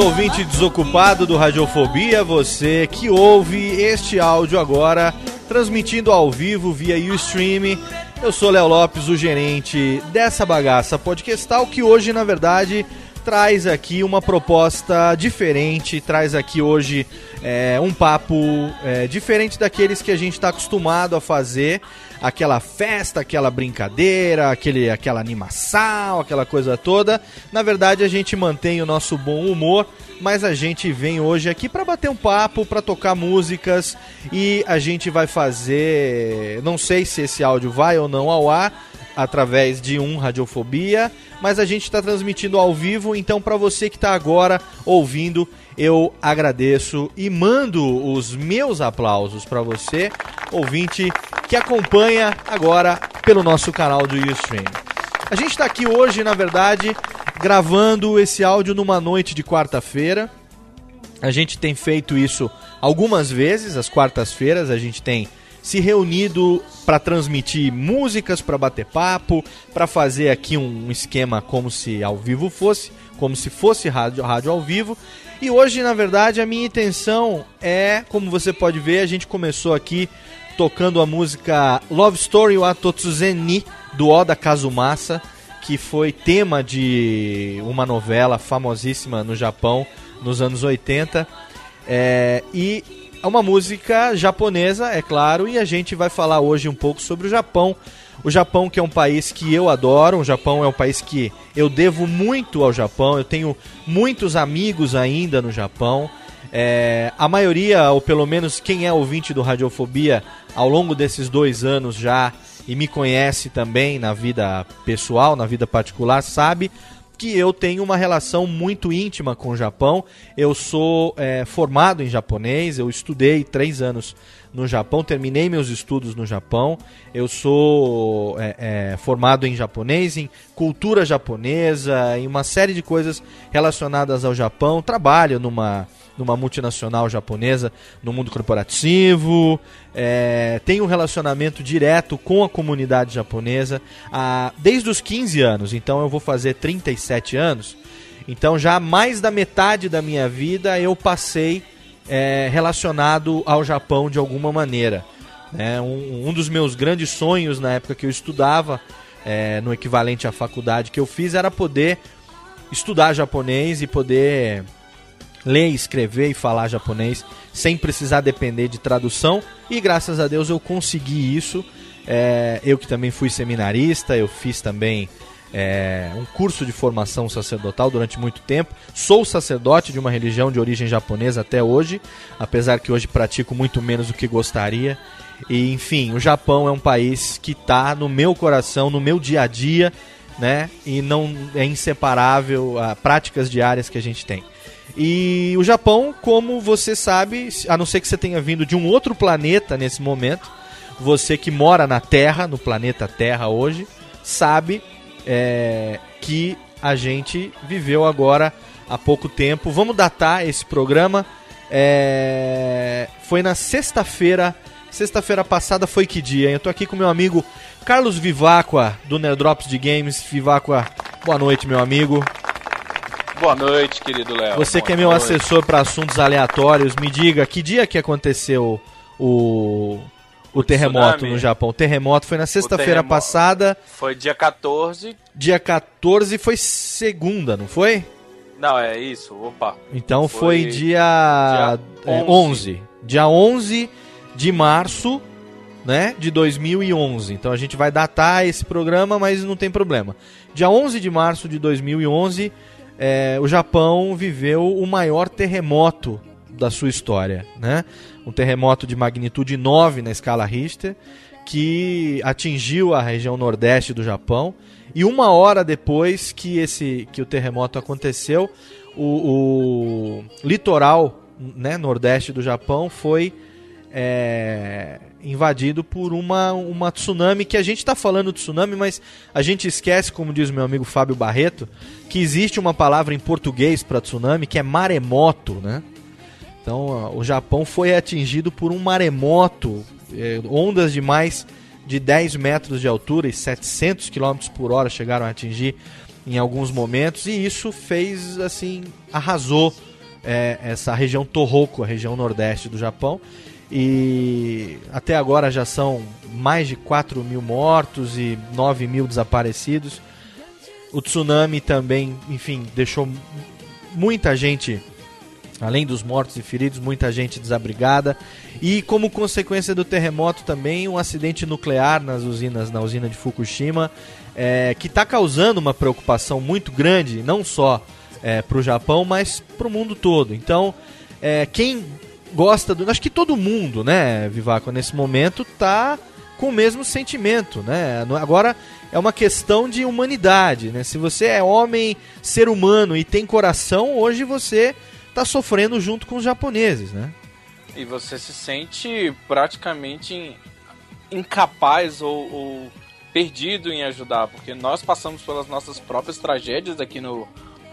Ouvinte desocupado do Radiofobia, você que ouve este áudio agora, transmitindo ao vivo via Ustream. Eu sou Léo Lopes, o gerente dessa bagaça podcastal, que hoje, na verdade, traz aqui uma proposta diferente, traz aqui hoje é, um papo é, diferente daqueles que a gente está acostumado a fazer, aquela festa, aquela brincadeira, aquele, aquela animação, aquela coisa toda. Na verdade, a gente mantém o nosso bom humor, mas a gente vem hoje aqui para bater um papo, para tocar músicas e a gente vai fazer, não sei se esse áudio vai ou não ao ar através de um Radiofobia, mas a gente está transmitindo ao vivo, então para você que está agora ouvindo, eu agradeço e mando os meus aplausos para você, ouvinte que acompanha agora pelo nosso canal do Ustream. A gente está aqui hoje, na verdade, gravando esse áudio numa noite de quarta-feira. A gente tem feito isso algumas vezes, às quartas-feiras, a gente tem se reunido para transmitir músicas, para bater papo, para fazer aqui um esquema como se ao vivo fosse, como se fosse rádio, rádio ao vivo. E hoje, na verdade, a minha intenção é, como você pode ver, a gente começou aqui tocando a música Love Story wa Totsuzeni do Oda Kazumasa, que foi tema de uma novela famosíssima no Japão nos anos 80. É, e é uma música japonesa, é claro, e a gente vai falar hoje um pouco sobre o Japão. O Japão, que é um país que eu adoro, o Japão é um país que eu devo muito ao Japão, eu tenho muitos amigos ainda no Japão. É, a maioria, ou pelo menos quem é ouvinte do Radiofobia, ao longo desses dois anos já, e me conhece também na vida pessoal, na vida particular, sabe que eu tenho uma relação muito íntima com o Japão. Eu sou é, formado em japonês, eu estudei três anos no Japão, terminei meus estudos no Japão. Eu sou é, é, formado em japonês, em cultura japonesa, em uma série de coisas relacionadas ao Japão. Trabalho numa numa multinacional japonesa no mundo corporativo, é, tenho um relacionamento direto com a comunidade japonesa há, desde os 15 anos, então eu vou fazer 37 anos. Então já mais da metade da minha vida eu passei é, relacionado ao Japão de alguma maneira. Né? Um, um dos meus grandes sonhos na época que eu estudava, é, no equivalente à faculdade que eu fiz, era poder estudar japonês e poder ler, escrever e falar japonês sem precisar depender de tradução. E graças a Deus eu consegui isso. É, eu que também fui seminarista, eu fiz também é, um curso de formação sacerdotal durante muito tempo. Sou sacerdote de uma religião de origem japonesa até hoje, apesar que hoje pratico muito menos do que gostaria. E enfim, o Japão é um país que está no meu coração, no meu dia a dia, né? E não é inseparável a práticas diárias que a gente tem. E o Japão, como você sabe, a não ser que você tenha vindo de um outro planeta nesse momento, você que mora na Terra, no planeta Terra hoje, sabe é, que a gente viveu agora há pouco tempo. Vamos datar esse programa. É, foi na sexta-feira. Sexta-feira passada foi que dia? Eu tô aqui com meu amigo Carlos Vivacqua, do Nerdrops de Games. Vivacqua, boa noite, meu amigo. Boa noite, querido Léo. Você Boa que é meu noite. assessor para assuntos aleatórios, me diga que dia que aconteceu o, o, terremoto tsunami? no Japão. O terremoto foi na sexta-feira passada, Foi dia 14. dia 14 foi segunda, não foi? Não, é isso. Opa. Então foi, Foi dia, dia é, 11. Dia 11 de março, né, de 2011. Então a gente vai datar esse programa, mas não tem problema. Dia 11 de março de 2011, é, o Japão viveu o maior terremoto da sua história, né? Um terremoto de magnitude 9 na escala Richter, que atingiu a região nordeste do Japão. E uma hora depois que esse que o terremoto aconteceu, o, o litoral né, nordeste do Japão foi é, invadido por uma, uma tsunami que a gente está falando de tsunami, mas a gente esquece, como diz meu amigo Fábio Barreto, que existe uma palavra em português para tsunami que é maremoto, né? Então o Japão foi atingido por um maremoto, é, ondas de mais de 10 metros de altura e 700 km por hora chegaram a atingir em alguns momentos e isso fez assim arrasou é, essa região Tohoku, a região nordeste do Japão e até agora já são mais de 4 mil mortos e 9 mil desaparecidos. O tsunami também, enfim, deixou muita gente, além dos mortos e feridos, muita gente desabrigada. E como consequência do terremoto também, um acidente nuclear nas usinas, na usina de Fukushima, é, que está causando uma preocupação muito grande, não só é, para o Japão, mas para o mundo todo. Então, é, quem gosta do. Acho que todo mundo, né, Vivaco, nesse momento tá com o mesmo sentimento, né? Agora é uma questão de humanidade, né? Se você é homem, ser humano e tem coração, hoje você tá sofrendo junto com os japoneses, né? E você se sente praticamente in- incapaz ou, ou perdido em ajudar, porque nós passamos pelas nossas próprias tragédias aqui no,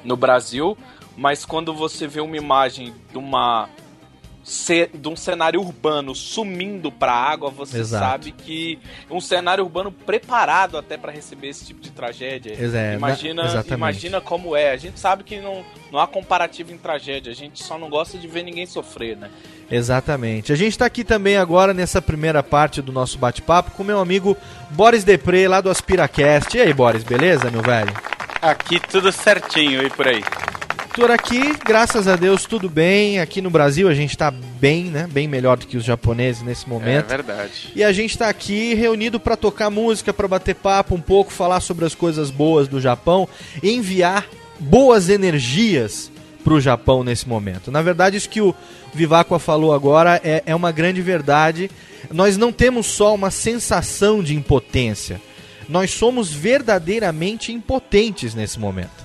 no Brasil, mas quando você vê uma imagem de uma de um cenário urbano sumindo para água, você Exato. sabe que um cenário urbano preparado até para receber esse tipo de tragédia. É, imagina, na- exatamente. imagina como é. A gente sabe que não, não há comparativo em tragédia. A gente só não gosta de ver ninguém sofrer, né? Exatamente. A gente está aqui também agora nessa primeira parte do nosso bate-papo com meu amigo Boris Depré, lá do AspiraCast. E aí, Boris, beleza, meu velho? Aqui tudo certinho e por aí. Por aqui, graças a Deus, tudo bem. Aqui no Brasil a gente tá bem, né? Bem melhor do que os japoneses nesse É momento. verdade. E a gente tá aqui reunido para tocar música, para bater papo um pouco, falar sobre as coisas boas do Japão enviar boas energias pro Japão nesse momento. Na verdade, isso que o Vivacqua falou agora é, é uma grande verdade. Nós não temos só uma sensação de impotência. Nós somos verdadeiramente impotentes nesse momento.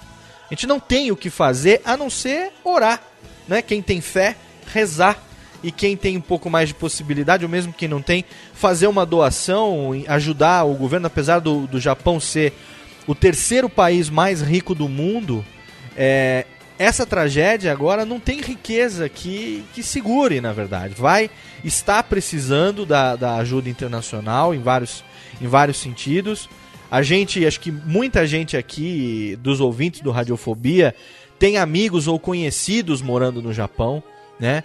A gente não tem o que fazer a não ser orar, né? Quem tem fé, rezar. E quem tem um pouco mais de possibilidade, ou mesmo quem não tem, fazer uma doação, ajudar o governo, apesar do, do Japão ser o terceiro país mais rico do mundo, é, essa tragédia agora não tem riqueza que, que segure, na verdade. Vai estar precisando da, da ajuda internacional em vários, em vários sentidos. A gente, acho que muita gente aqui, dos ouvintes do Radiofobia, tem amigos ou conhecidos morando no Japão, né?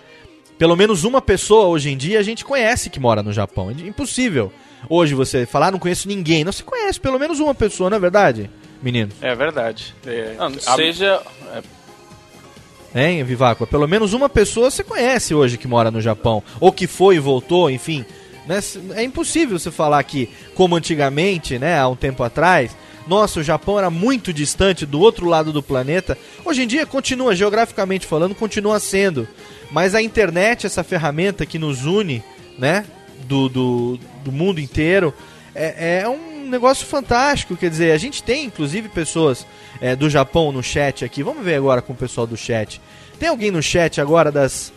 Pelo menos uma pessoa hoje em dia a gente conhece que mora no Japão. É impossível. Hoje você falar, "Ah, não conheço ninguém. Não se conhece pelo menos uma pessoa, não é verdade, menino? É verdade. É, Não, seja. é, Hein, Viváqua? Pelo menos uma pessoa você conhece hoje que mora no Japão. Ou que foi e voltou, enfim. Né? É impossível você falar que, como antigamente, né, há um tempo atrás, nossa, o Japão era muito distante do outro lado do planeta. Hoje em dia continua, geograficamente falando, continua sendo. Mas a internet, essa ferramenta que nos une, né, do, do, do mundo inteiro, é, é um negócio fantástico. Quer dizer, a gente tem, inclusive, pessoas é, do Japão no chat aqui. Vamos ver agora com o pessoal do chat. Tem alguém no chat agora das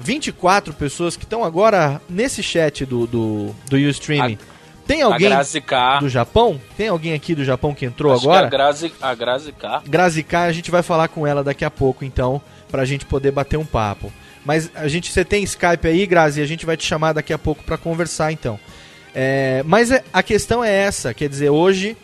24 pessoas que estão agora nesse chat do, do, do Ustream? Tem alguém do Japão? Tem alguém aqui do Japão que entrou acho que agora? A Grazi, a Grazi K. Grazi K, a gente vai falar com ela daqui a pouco, então, pra gente poder bater um papo. Mas a gente, você tem Skype aí, Grazi, a gente vai te chamar daqui a pouco pra conversar, então. É, mas é- a questão é essa, quer dizer, hoje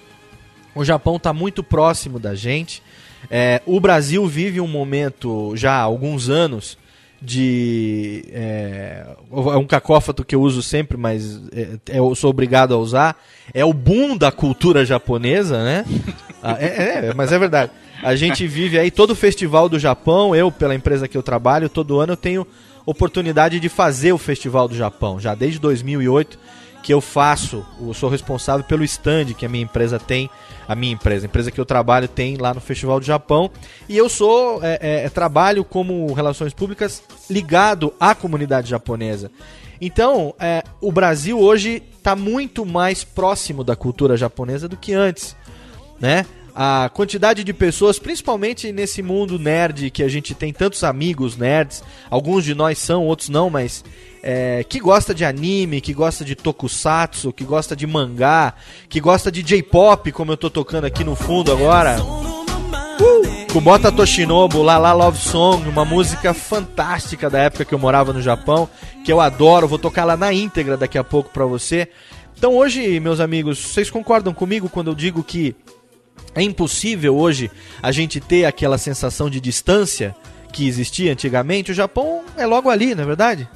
o Japão está muito próximo da gente. É, o Brasil vive um momento já há alguns anos de. É, é um cacófato que eu uso sempre, mas é, eu sou obrigado a usar. É o boom da cultura japonesa, né? Ah, é, é, mas é verdade. A gente vive aí todo o festival do Japão. Eu, pela empresa que eu trabalho, todo ano eu tenho oportunidade de fazer o Festival do Japão. Já desde 2008 que eu faço, eu sou responsável pelo stand que a minha empresa tem, a minha empresa, a empresa que eu trabalho tem lá no Festival do Japão, e eu sou, é, é, trabalho como relações públicas ligado à comunidade japonesa. Então, é, o Brasil hoje está muito mais próximo da cultura japonesa do que antes, né? A quantidade de pessoas, principalmente nesse mundo nerd que a gente tem tantos amigos nerds, alguns de nós são, outros não, mas é, que gosta de anime, que gosta de tokusatsu, que gosta de mangá, que gosta de J-pop, como eu tô tocando aqui no fundo agora. Uh, com Bota Toshinobu, La La Love Song, uma música fantástica da época que eu morava no Japão, que eu adoro, vou tocar lá na íntegra daqui a pouco pra você. Então hoje, meus amigos, vocês concordam comigo quando eu digo que é impossível hoje a gente ter aquela sensação de distância que existia antigamente? O Japão é logo ali, não é verdade?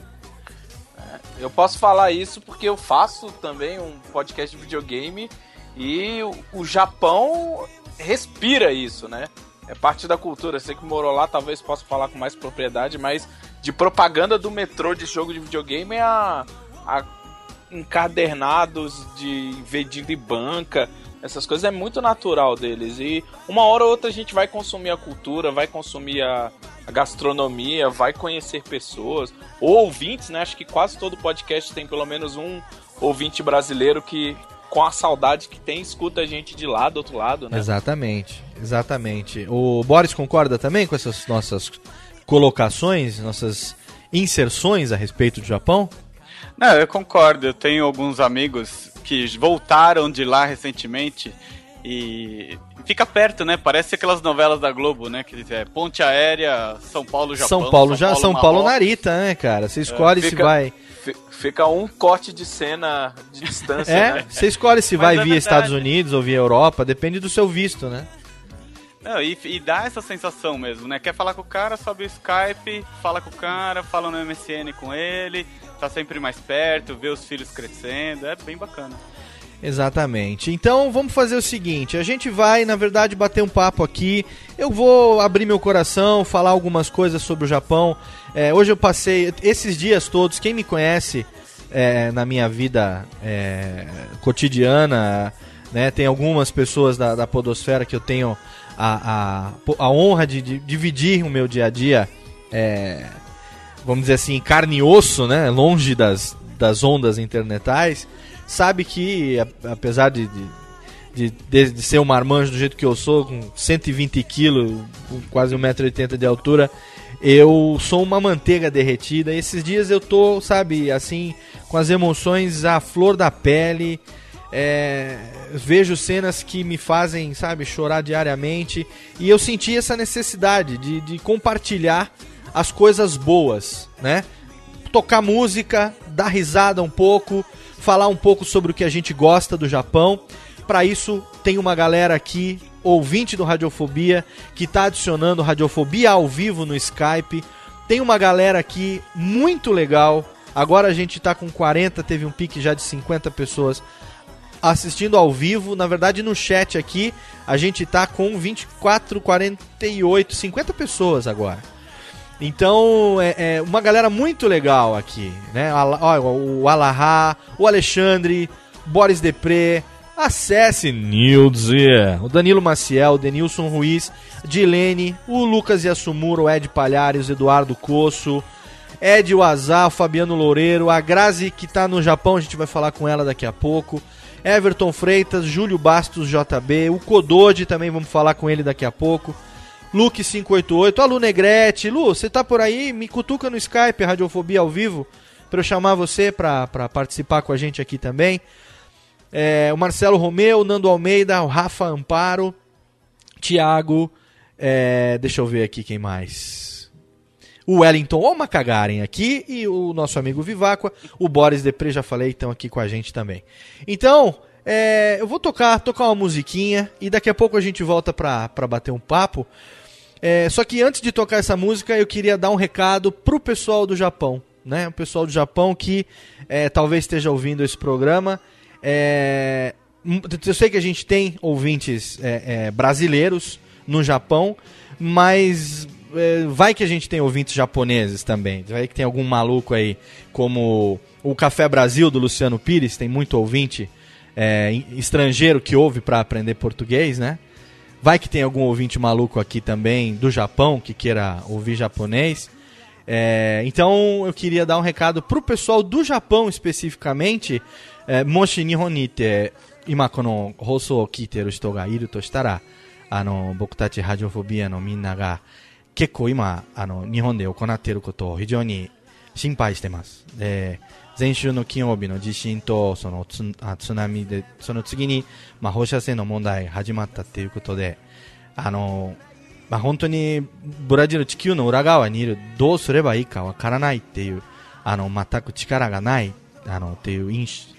Eu posso falar isso porque eu faço também um podcast de videogame e o, o Japão respira isso, né? É parte da cultura. Você que morou lá, talvez possa falar com mais propriedade, mas de propaganda do metrô de jogo de videogame é a, a encadernados de vendido em banca. Essas coisas é muito natural deles. E uma hora ou outra a gente vai consumir a cultura, vai consumir a, a gastronomia, vai conhecer pessoas, ou ouvintes, né? Acho que quase todo podcast tem pelo menos um ouvinte brasileiro que, com a saudade que tem, escuta a gente de lá, do outro lado, né? Exatamente, exatamente. O Boris concorda também com essas nossas colocações, nossas inserções a respeito do Japão? Não, eu concordo. Eu tenho alguns amigos que voltaram de lá recentemente e fica perto, né? Parece aquelas novelas da Globo, né? Que é Ponte Aérea, São Paulo, Japão. São Paulo já, São Paulo Marrocos. Narita, né, cara? Você escolhe se fica- vai. Fi- Fica um corte de cena de distância, É, né? você escolhe se Mas vai é via verdade. Estados Unidos ou via Europa, depende do seu visto, né? Não, e, e dá essa sensação mesmo, né? Quer falar com o cara, sobe o Skype, fala com o cara, fala no MSN com ele, tá sempre mais perto, vê os filhos crescendo, é bem bacana. Exatamente. Então vamos fazer o seguinte: a gente vai, na verdade, bater um papo aqui. Eu vou abrir meu coração, falar algumas coisas sobre o Japão. É, hoje eu passei esses dias todos. Quem me conhece é, na minha vida é, cotidiana, né? Tem algumas pessoas da, da Podosfera que eu tenho a, a, a honra de, de dividir o meu dia a dia. é, vamos dizer assim, carne e osso, né? Longe das, das ondas internetais, sabe que, apesar de, de, de, de- de ser um marmanjo do jeito que eu sou, com 120 quilos, com quase 1,80m de altura, eu sou uma manteiga derretida. Esses dias eu tô, sabe, assim, com as emoções à flor da pele. É, vejo cenas que me fazem, sabe, chorar diariamente. E eu senti essa necessidade de, de compartilhar as coisas boas, né? Tocar música, dar risada um pouco, falar um pouco sobre o que a gente gosta do Japão. Para isso, tem uma galera aqui, ouvinte do Radiofobia, que tá adicionando Radiofobia ao vivo no Skype. Tem uma galera aqui muito legal. Agora a gente tá com 40, teve um pique já de 50 pessoas assistindo ao vivo. Na verdade, no chat aqui, a gente tá com 24, 48, 50 pessoas agora. Então, é, é uma galera muito legal aqui, né? O Alahá, o Alexandre, Boris Depré, Acesse Nilze, o Danilo Maciel, o Denilson Ruiz, Dilene, o Lucas Yasumuro, o Ed Palhares, o Eduardo Coço, Ed Wazar, o Fabiano Loureiro, a Grazi que tá no Japão, a gente vai falar com ela daqui a pouco. Everton Freitas, Júlio Bastos JB, o Codode também vamos falar com ele daqui a pouco. Luke 588, a Lu Negrete. Lu, você tá por aí? Me cutuca no Skype, Radiofobia ao vivo, pra eu chamar você pra participar com a gente aqui também. É, o Marcelo Romeu, o Nando Almeida, o Rafa Amparo, Thiago, é, deixa eu ver aqui quem mais. O Wellington ou Macagarem aqui e o nosso amigo Viváqua, o Boris Depre, já falei, estão aqui com a gente também. Então, é, eu vou tocar, tocar uma musiquinha e daqui a pouco a gente volta pra bater um papo. É, só que antes de tocar essa música, eu queria dar um recado pro pessoal do Japão, né? O pessoal do Japão que é, talvez esteja ouvindo esse programa. É, eu sei que a gente tem ouvintes é, é, brasileiros no Japão, mas é, vai que a gente tem ouvintes japoneses também. Vai que tem algum maluco aí, como o Café Brasil do Luciano Pires, tem muito ouvinte estrangeiro que ouve para aprender português, né? Vai que tem algum ouvinte maluco aqui também do Japão que queira ouvir japonês. É, então eu queria dar um recado pro pessoal do Japão especificamente. É, Moshi Nihon ni te ima kono hoso kiteru hito ga iru to shitara, ano, boku tachi radiofobia no minna ga ima, ano, Nihon de koto o hijou ni shinpai 前週の金曜日の地震とそのつあ津波でその次に、まあ、放射線の問題始まったっていうことであの、まあ、本当にブラジル地球の裏側にいるどうすればいいかわからないっていうあの全く力がないあのっていう印象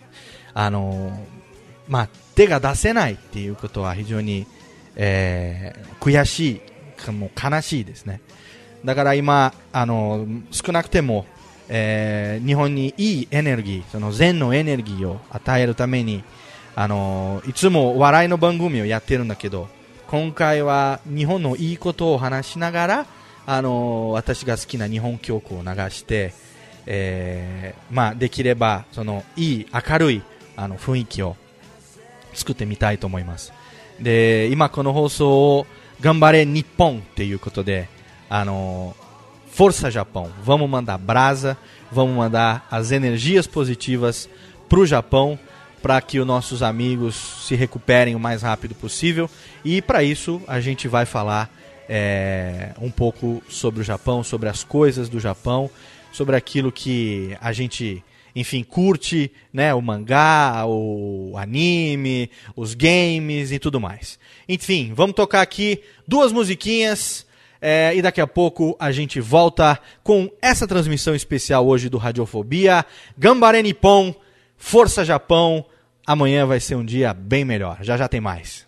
あの、まあ、手が出せないっていうことは非常に、えー悔しいもう悲しいですね。だから今あの少なくても、えー日本にいいエネルギーその善のエネルギーを与えるためにあのいつも笑いの番組をやってるんだけど今回は日本のいいことを話しながらあの私が好きな日本曲を流して、えーまあ、できればそのいい明るいあの雰囲気を作ってみたいと思います。で今この放送を頑張れ日本っていうことであの Força Japão, vamos mandar brasa, vamos mandar as energias positivas pro Japão para que os nossos amigos se recuperem o mais rápido possível. E para isso a gente vai falar é, um pouco sobre o Japão, sobre as coisas do Japão, sobre aquilo que a gente enfim, curte né, o mangá, o anime, os games e tudo mais. Enfim, vamos tocar aqui duas musiquinhas é, e daqui a pouco a gente volta com essa transmissão especial hoje do Radiofobia. Gambare Nippon, Força Japão. Amanhã vai ser um dia bem melhor. Já já tem mais.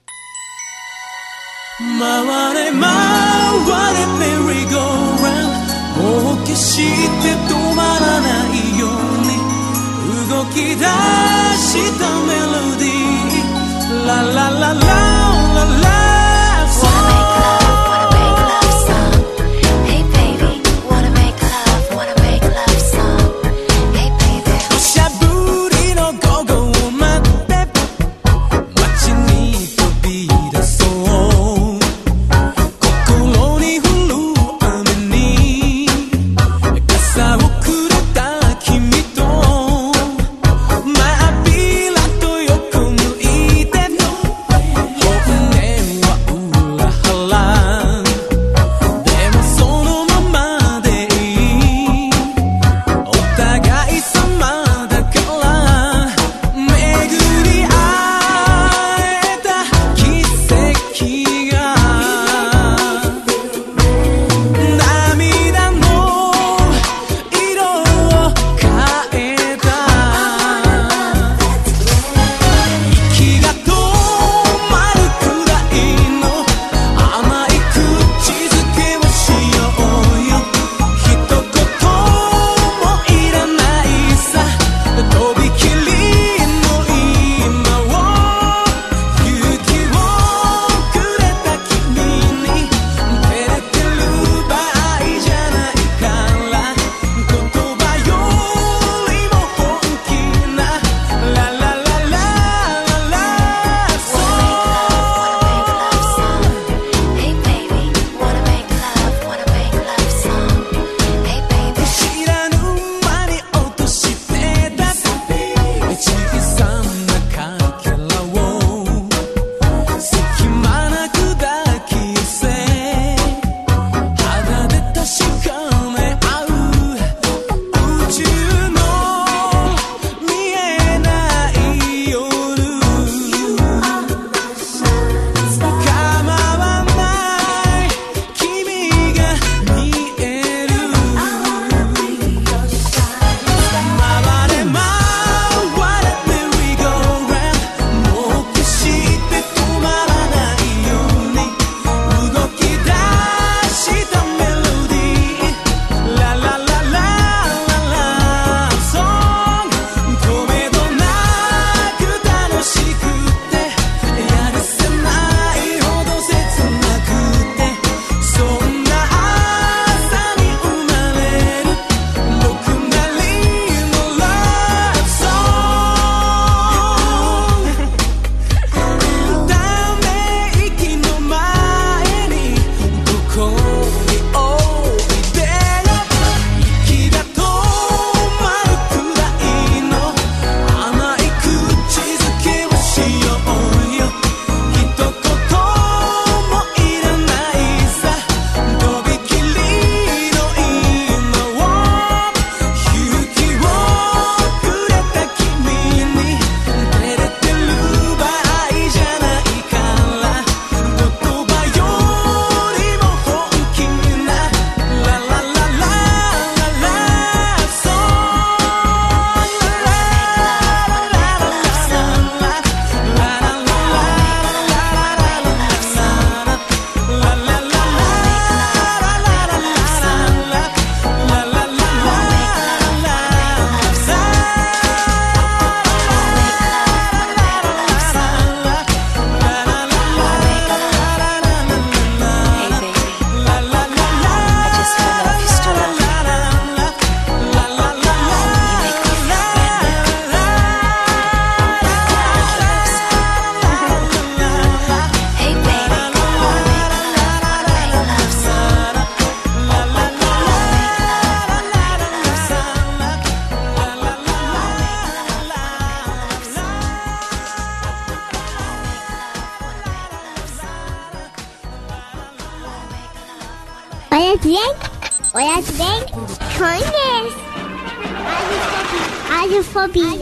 will be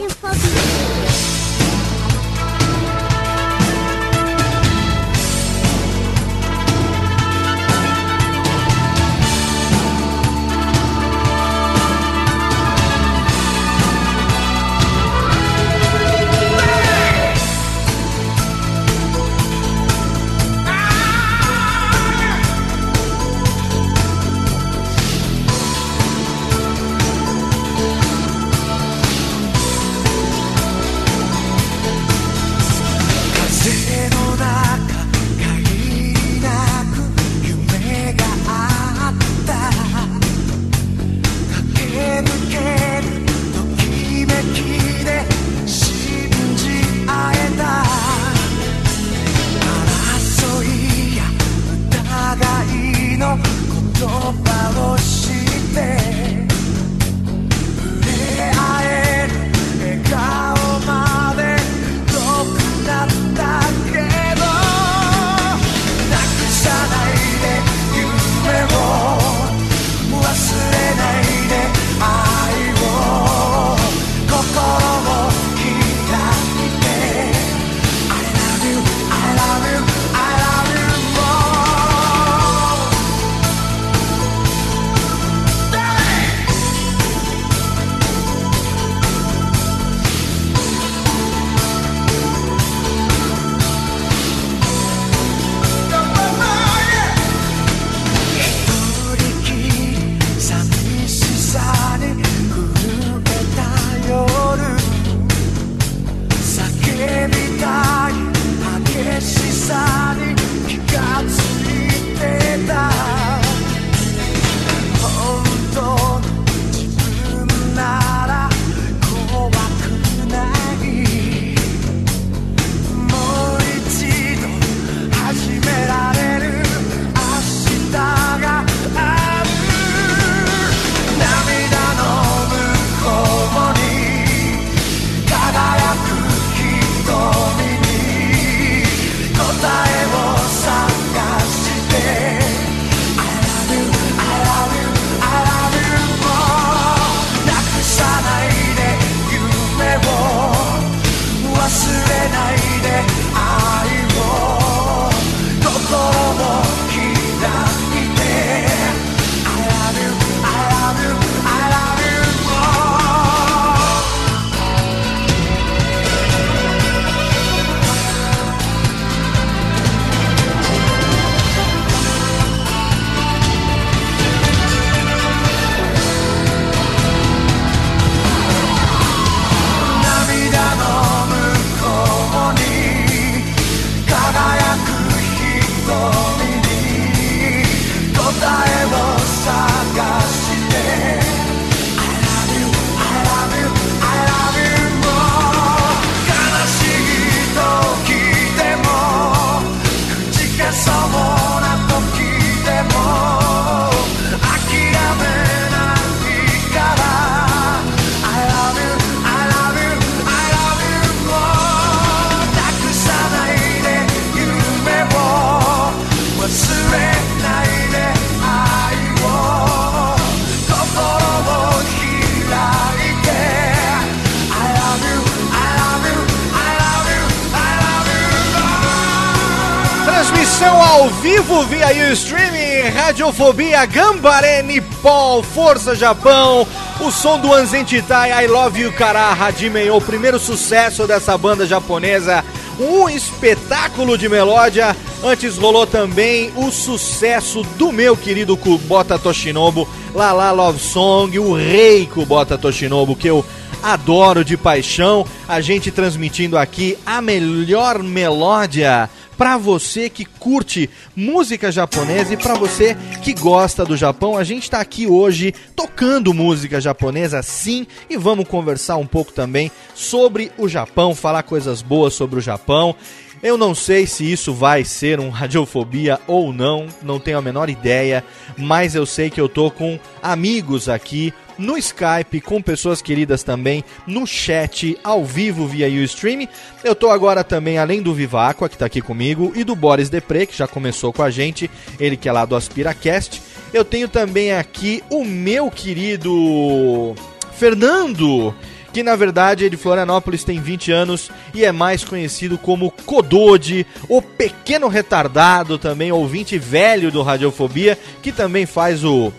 Fobia, Gambarene, Paul, Força Japão, o som do Anzentitai, I Love You Kara, Hajime, é o primeiro sucesso dessa banda japonesa, um espetáculo de melódia. Antes rolou também o sucesso do meu querido Kubota Toshinobu, Lala Love Song, o rei Kubota Toshinobu, que eu adoro de paixão. A gente transmitindo aqui a melhor melódia para você que curte música japonesa. E para você que gosta do Japão, a gente está aqui hoje tocando música japonesa sim e vamos conversar um pouco também sobre o Japão, falar coisas boas sobre o Japão. Eu não sei se isso vai ser um radiofobia ou não, não tenho a menor ideia, mas eu sei que eu tô com amigos aqui no Skype, com pessoas queridas também, no chat, ao vivo via Ustream. Eu tô agora também, além do Viváqua, que tá aqui comigo, e do Boris Depre, que já começou com a gente, ele que é lá do AspiraCast. Eu tenho também aqui o meu querido Fernando, que na verdade é de Florianópolis, tem 20 anos e é mais conhecido como Codode, o pequeno retardado também, ouvinte velho do Radiofobia, que também faz o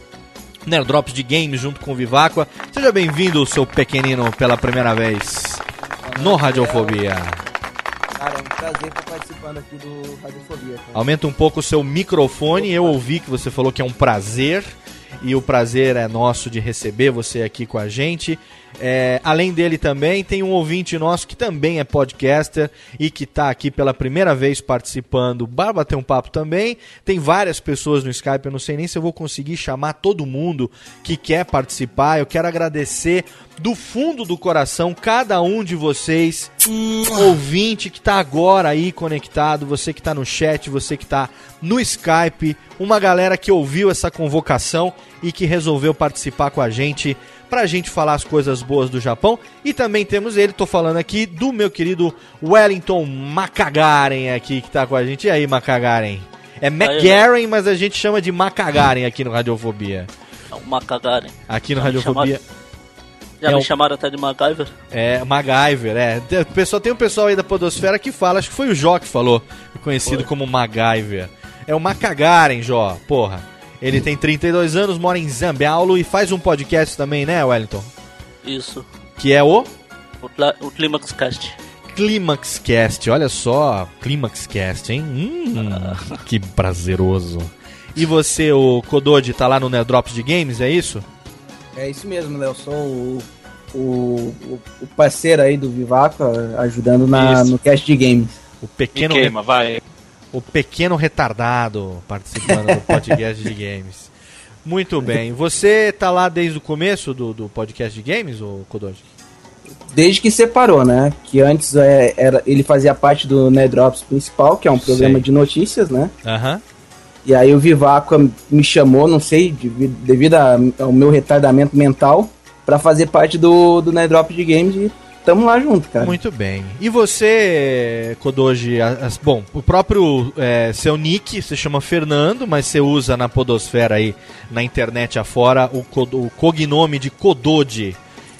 Nerdrops de Games junto com o Viváqua. Seja bem-vindo, seu pequenino, pela primeira vez no Radiofobia. Cara, é um prazer estar participando aqui do Radiofobia. cara. Aumenta um pouco o seu microfone. Eu ouvi que você falou que é um prazer. E o prazer é nosso de receber você aqui com a gente. É, além dele também, tem um ouvinte nosso que também é podcaster e que está aqui pela primeira vez participando. Para bater um papo também. Tem várias pessoas no Skype. Eu não sei nem se eu vou conseguir chamar todo mundo que quer participar. Eu quero agradecer do fundo do coração cada um de vocês, ouvinte que tá agora aí conectado, você que tá no chat, você que tá no Skype, uma galera que ouviu essa convocação e que resolveu participar com a gente pra gente falar as coisas boas do Japão. E também temos ele, tô falando aqui do meu querido Wellington Macagaren aqui que tá com a gente. E aí, Macagaren? É McGaren, mas a gente chama de Macagaren aqui no Radiofobia. É Macagaren. Aqui no Já me Radiofobia. Já É me chamaram até de MacGyver? É, MacGyver, é. Pessoal, tem um pessoal aí da Podosfera que fala, acho que foi o Jó que falou, conhecido Foi. como MacGyver. É o Macagaren, Jó, porra. Ele tem 32 anos, mora em Zambiaulo e faz um podcast também, né, Wellington? Isso. Que é o O, o Climax Cast. Climax Cast. Olha só, Climax Cast, hein? Hum, que prazeroso. E você, o Kododi, tá lá no Nerdrops de Games, é isso? É isso mesmo, Léo. Sou o, o, o- o parceiro aí do Vivaco, ajudando na, Isso. no cast de games. O pequeno, Me queima, vai. O pequeno retardado participando do podcast de games. Muito bem. Você tá lá desde o começo do, do podcast de games, ou Kodoji? Desde que separou, né? Que antes é, era, ele fazia parte do Nedrops principal, que é um programa Sei. de notícias, né? Aham. E aí o Vivaco me chamou, não sei, devi- devido a- ao meu retardamento mental, pra fazer parte do, do Nedrop de Games e tamo lá junto, cara. Muito bem. E você, Kodoji, as- bom, o próprio é, seu nick se chama Fernando, mas você usa na podosfera aí, na internet afora, o, o cognome de Kododi.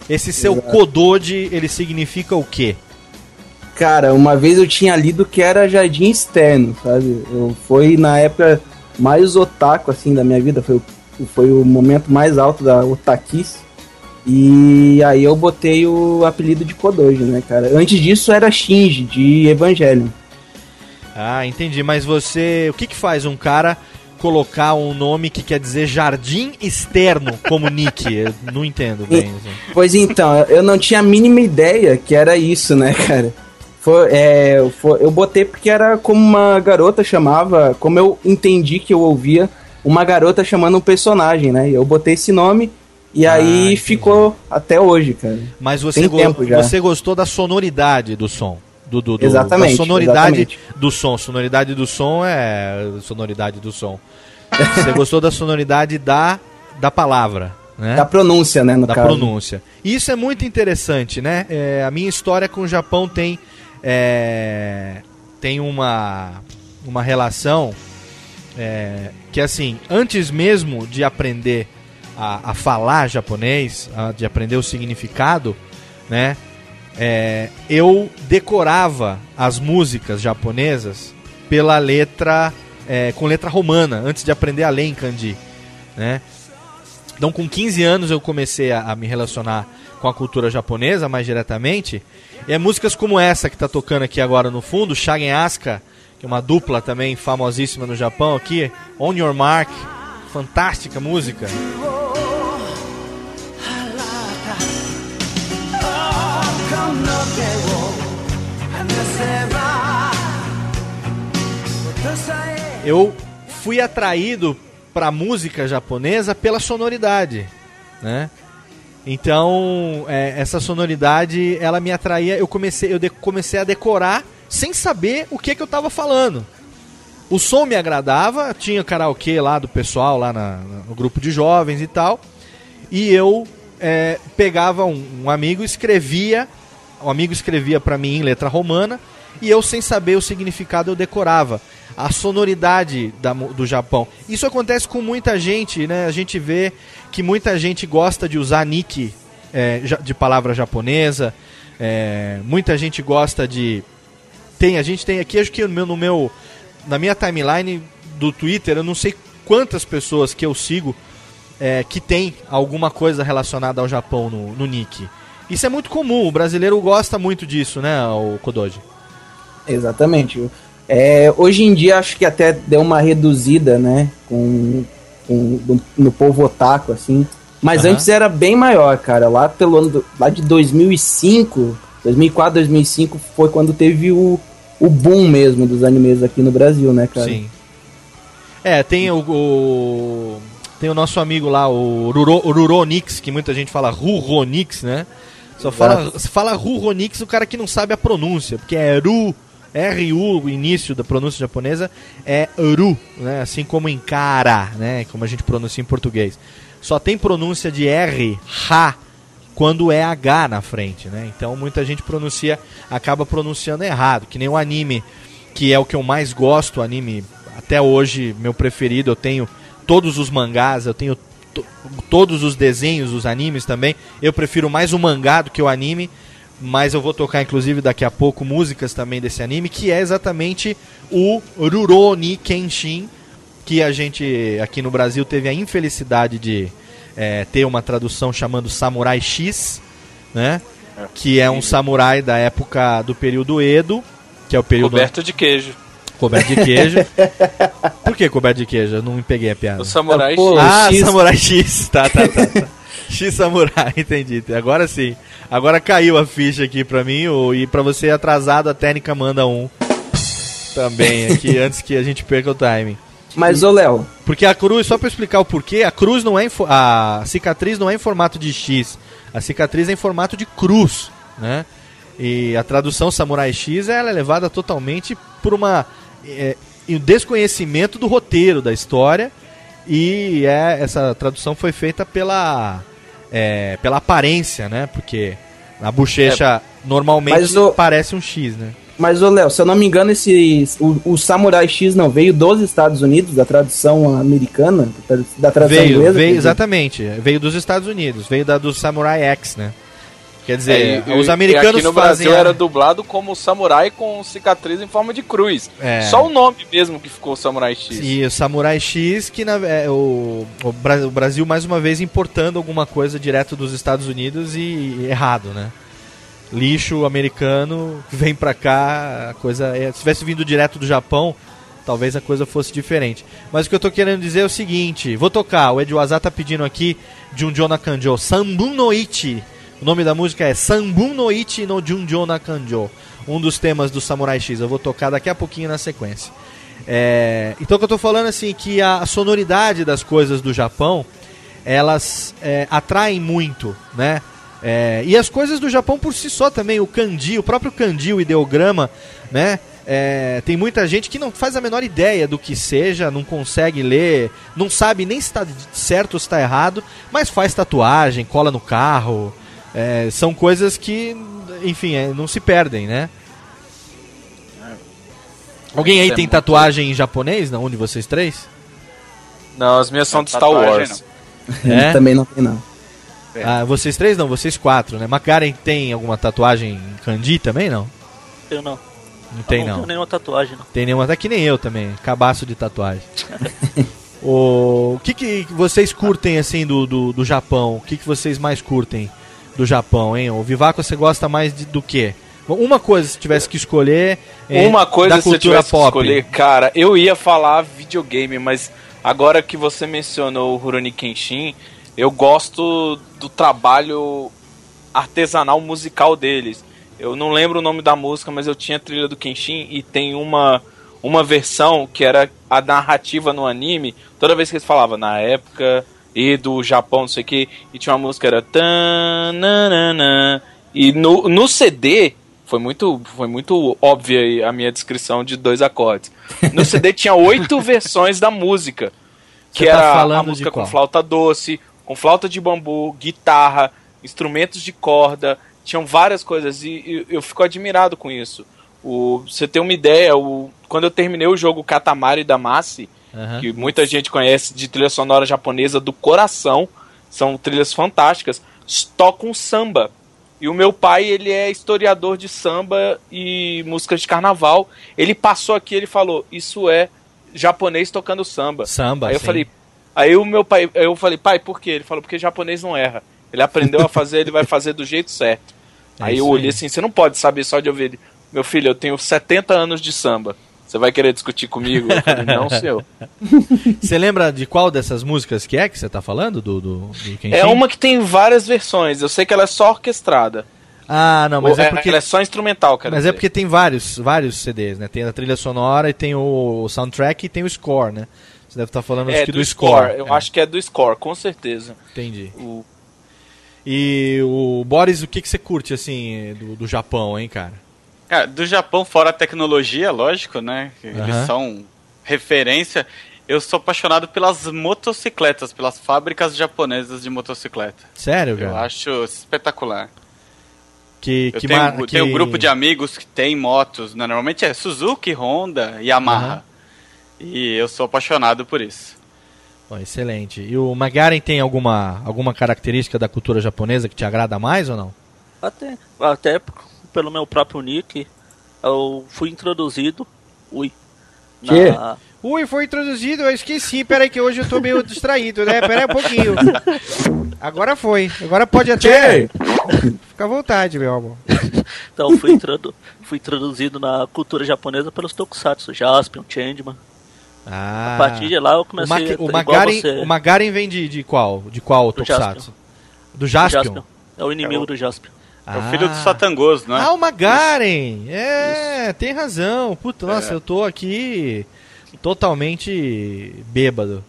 Esse seu Exato. Kododi, ele significa o quê? Cara, uma vez eu tinha lido que era jardim externo, sabe? Eu, foi na época mais otaku, assim, da minha vida. Foi, o- foi o momento mais alto da otakice. E aí eu botei o apelido de Kodoji, né, cara? Antes disso era Shinji, de Evangelion. Ah, entendi. Mas você, o que que faz um cara colocar um nome que quer dizer jardim externo como nick? Eu não entendo bem. assim. Pois então, eu não tinha a mínima ideia que era isso, né, cara? Foi, é, foi- eu botei porque era como uma garota chamava, como eu entendi que eu ouvia uma garota chamando um personagem, né? E eu botei esse nome e Ah, aí entendi. ficou até hoje, cara. Mas você, go- você gostou da sonoridade do som? Do, do, do- Exatamente, Da sonoridade exatamente. do som. Sonoridade do som é. Sonoridade do som. Você gostou da sonoridade da, da palavra, né? Da pronúncia, né, no da caso. pronúncia. E isso é muito interessante, né? É, a minha história com o Japão tem é, tem uma uma relação é, que assim antes mesmo de aprender a, a falar japonês, a- de aprender o significado, né? é, eu decorava as músicas japonesas pela letra é, com letra romana antes de aprender a ler em kanji, né? Então, com 15 anos, eu comecei a, a me relacionar com a cultura japonesa mais diretamente. E é músicas como essa que tá tocando aqui agora no fundo, Shagen Asuka, que é uma dupla também famosíssima no Japão aqui, On Your Mark, fantástica música. Eu fui atraído pra música japonesa pela sonoridade, né? Então, é, essa sonoridade, ela me atraía, eu comecei, eu comecei a decorar sem saber o que que eu tava falando. O som me agradava, tinha karaokê lá do pessoal, lá na- no grupo de jovens e tal. E eu é, pegava um, um amigo, escrevia, o amigo escrevia pra mim em letra romana, e eu sem saber o significado eu decorava a sonoridade da do Japão. Isso acontece com muita gente, né? A gente vê que muita gente gosta de usar nick é, de palavra japonesa, é, muita gente gosta de tem, a gente tem aqui, acho que no meu, no meu na minha timeline do Twitter, eu não sei quantas pessoas que eu sigo é, que tem alguma coisa relacionada ao Japão no, no nick. Isso é muito comum, o brasileiro gosta muito disso, né, o Kodoji? Exatamente. É, hoje em dia acho que até deu uma reduzida, né? Com, com- no, no povo otaku, assim. Mas Aham. antes era bem maior, cara. Lá pelo ano lá de 2005, 2004, 2005 foi quando teve o, o boom mesmo dos animes aqui no Brasil, né, cara? Sim. É, tem o, o- tem o nosso amigo lá, o Ruro, o Ruronix, que muita gente fala Ruronix, né? Só fala, fala Ruronix o cara que não sabe a pronúncia, porque é Ru, R-U, o início da pronúncia japonesa é Ru, né? Assim como em cara, né? Como a gente pronuncia em português. Só tem pronúncia de R, Ra, quando é H na frente, né? Então muita gente pronuncia, acaba pronunciando errado, que nem o anime, que é o que eu mais gosto, anime até hoje meu preferido, eu tenho todos os mangás, eu tenho to- todos os desenhos, os animes também. Eu prefiro mais o mangá do que o anime, mas eu vou tocar inclusive daqui a pouco músicas também desse anime, que é exatamente o Rurouni Kenshin, que a gente aqui no Brasil teve a infelicidade de eh, ter uma tradução chamando Samurai X, né? Que é um samurai da época do período Edo, que é o período Coberto de queijo. coberto de queijo. Por que coberto de queijo? Eu não peguei a piada. O Samurai Pô, X. Ah, X. Samurai X. Tá, tá, tá. tá. X Samurai, entendi. Agora sim. Agora caiu a ficha aqui pra mim. E pra você atrasado, a técnica manda um também aqui, antes que a gente perca o timing. Mas, ô Léo, Porque a cruz, só pra explicar o porquê, a cruz não é em a cicatriz não é em formato de X, a cicatriz é em formato de cruz, né? E a tradução Samurai X ela é levada totalmente por uma é, o desconhecimento do roteiro da história e é, essa tradução foi feita pela é, pela aparência, né? Porque a bochecha normalmente Mas o- parece um X, né? Mas ô Léo, se eu não me engano, esse o, o Samurai X não veio dos Estados Unidos, da tradução americana, da tradução Veio, inglesa. veio exatamente. Veio dos Estados Unidos, veio da do Samurai X, né? Quer dizer, É, e- os e americanos aqui no fazem. Brasil era dublado como samurai com cicatriz em forma de cruz. É. Só o nome mesmo que ficou Samurai X. E o Samurai X, que na, é, o, o Brasil mais uma vez importando alguma coisa direto dos Estados Unidos e, e errado, né? Lixo americano vem pra cá, a coisa. é- se tivesse vindo direto do Japão, talvez a coisa fosse diferente. Mas o que eu tô querendo dizer é o seguinte: vou tocar, o Ed Wazá tá pedindo aqui de um Jona Kanjo, Sambun no Ichi. O nome da música é Sambun no Ichi no Junjo na Kanjo, um dos temas do Samurai X. Eu vou tocar daqui a pouquinho na sequência. É, então o que eu tô falando assim que a sonoridade das coisas do Japão elas é, atraem muito, né? É, e as coisas do Japão por si só também, o kanji, o próprio kanji, o ideograma, né? É, tem muita gente que não faz a menor ideia do que seja, não consegue ler, não sabe nem se está certo ou se está errado, mas faz tatuagem, cola no carro. É, são coisas que, enfim, é, não se perdem, né? Alguém aí tem tatuagem em japonês, não? Um de vocês três? Não, as minhas são de Star Wars. É? Também não tem, não. É. Ah, vocês três não, vocês quatro, né? Macaren tem alguma tatuagem em kanji também, não? Eu não. Não tem, eu não. não. tenho nenhuma tatuagem, não. Tem nenhuma, até que nem eu também, cabaço de tatuagem. o que, que vocês curtem, assim, do, do, do Japão? O que, que vocês mais curtem do Japão, hein? O Vivaco, você gosta mais de, do quê? Uma coisa, se tivesse que escolher, é, Uma coisa da se eu cultura tivesse que pop. escolher, cara, eu ia falar videogame, mas agora que você mencionou o Rurouni Kenshin, eu gosto do trabalho artesanal musical deles. Eu não lembro o nome da música, mas eu tinha a trilha do Kenshin e tem uma uma versão que era a narrativa no anime. Toda vez que eles falavam na época e do Japão, não sei o que, e tinha uma música era tan, nanana, e no, no CD foi muito foi muito óbvia a minha descrição de dois acordes. No CD tinha oito versões da música, que Você tá era a música com flauta doce, com flauta de bambu, guitarra, instrumentos de corda, tinham várias coisas e, e eu fico admirado com isso. O, você ter uma ideia, o, quando eu terminei o jogo Katamari Damacy, Aham. que muita gente conhece de trilha sonora japonesa do coração, são trilhas fantásticas, s- tocam samba. E o meu pai, ele é historiador de samba e músicas de carnaval. Ele passou aqui, ele falou: "Isso é japonês tocando samba". Samba, Aí eu sim. falei: Aí o meu pai, eu falei: "Pai, por quê?" Ele falou: "Porque japonês não erra. Ele aprendeu a fazer, ele vai fazer do jeito certo". É aí eu olhei aí. assim: "Você não pode saber só de ouvir ele. Meu filho, eu tenho 70 anos de samba. Você vai querer discutir comigo?" Eu falei: "Não, senhor". Você lembra de qual dessas músicas que é que você tá falando? Do, do, do? É uma que tem várias versões. Eu sei que ela é só orquestrada. Ah, não, mas Ou é porque. ela é só instrumental, quero Mas dizer. é porque tem vários, vários CDs, né? Tem a trilha sonora e tem o soundtrack e tem o score, né? Você deve estar falando acho é que do, do, score. Eu É, acho que é do score, com certeza. Entendi. O- E o Boris, o que, que você curte, assim, do, do Japão, hein, cara? Cara, do Japão, fora a tecnologia, lógico, né? Eles são referência. Eu sou apaixonado pelas motocicletas, pelas fábricas japonesas de motocicleta. Sério, Eu cara? acho espetacular. Que, Eu que tenho, mar- eu que- tenho um grupo de amigos que tem motos, né? Normalmente é Suzuki, Honda, Yamaha. E eu sou apaixonado por isso. Bom, excelente. E o Magaren tem alguma, alguma característica da cultura japonesa que te agrada mais ou não? Até, até pelo meu próprio nick, eu fui introduzido. Ui. Quê? Na, Ui, foi introduzido, eu esqueci. Peraí que hoje eu tô meio distraído, né? Peraí um pouquinho. Agora foi. Agora pode até... Fica à vontade, meu amor. então fui, introdu, fui introduzido na cultura japonesa pelos tokusatsu, Jaspion, Changeman. Ah. A partir de lá eu comecei o, Maki- a- o igual Magaren, você. o Magaren vem de, de qual? De qual Do Tokusatsu? Do Do Jaspion? É o inimigo É o- do Jaspion. É o filho dos Satangos, não é? Ah, o Magaren! É, tem razão. Puta, nossa, É. eu tô aqui totalmente bêbado.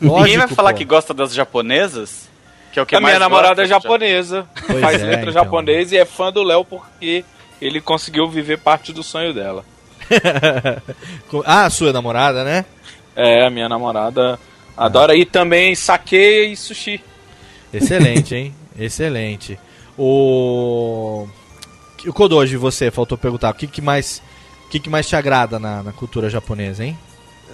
Ninguém vai Lógico, falar pô. que gosta das japonesas, que é o que a mais minha namorada é japonesa, Pois faz é, letra então. japonesa e é fã do Léo porque ele conseguiu viver parte do sonho dela. ah, sua namorada, né? É, a minha namorada adora. E também saque e sushi. Excelente, hein? Excelente. O. O Kodoji, você, faltou perguntar. O que, que mais. O que, que mais te agrada na, na cultura japonesa, hein?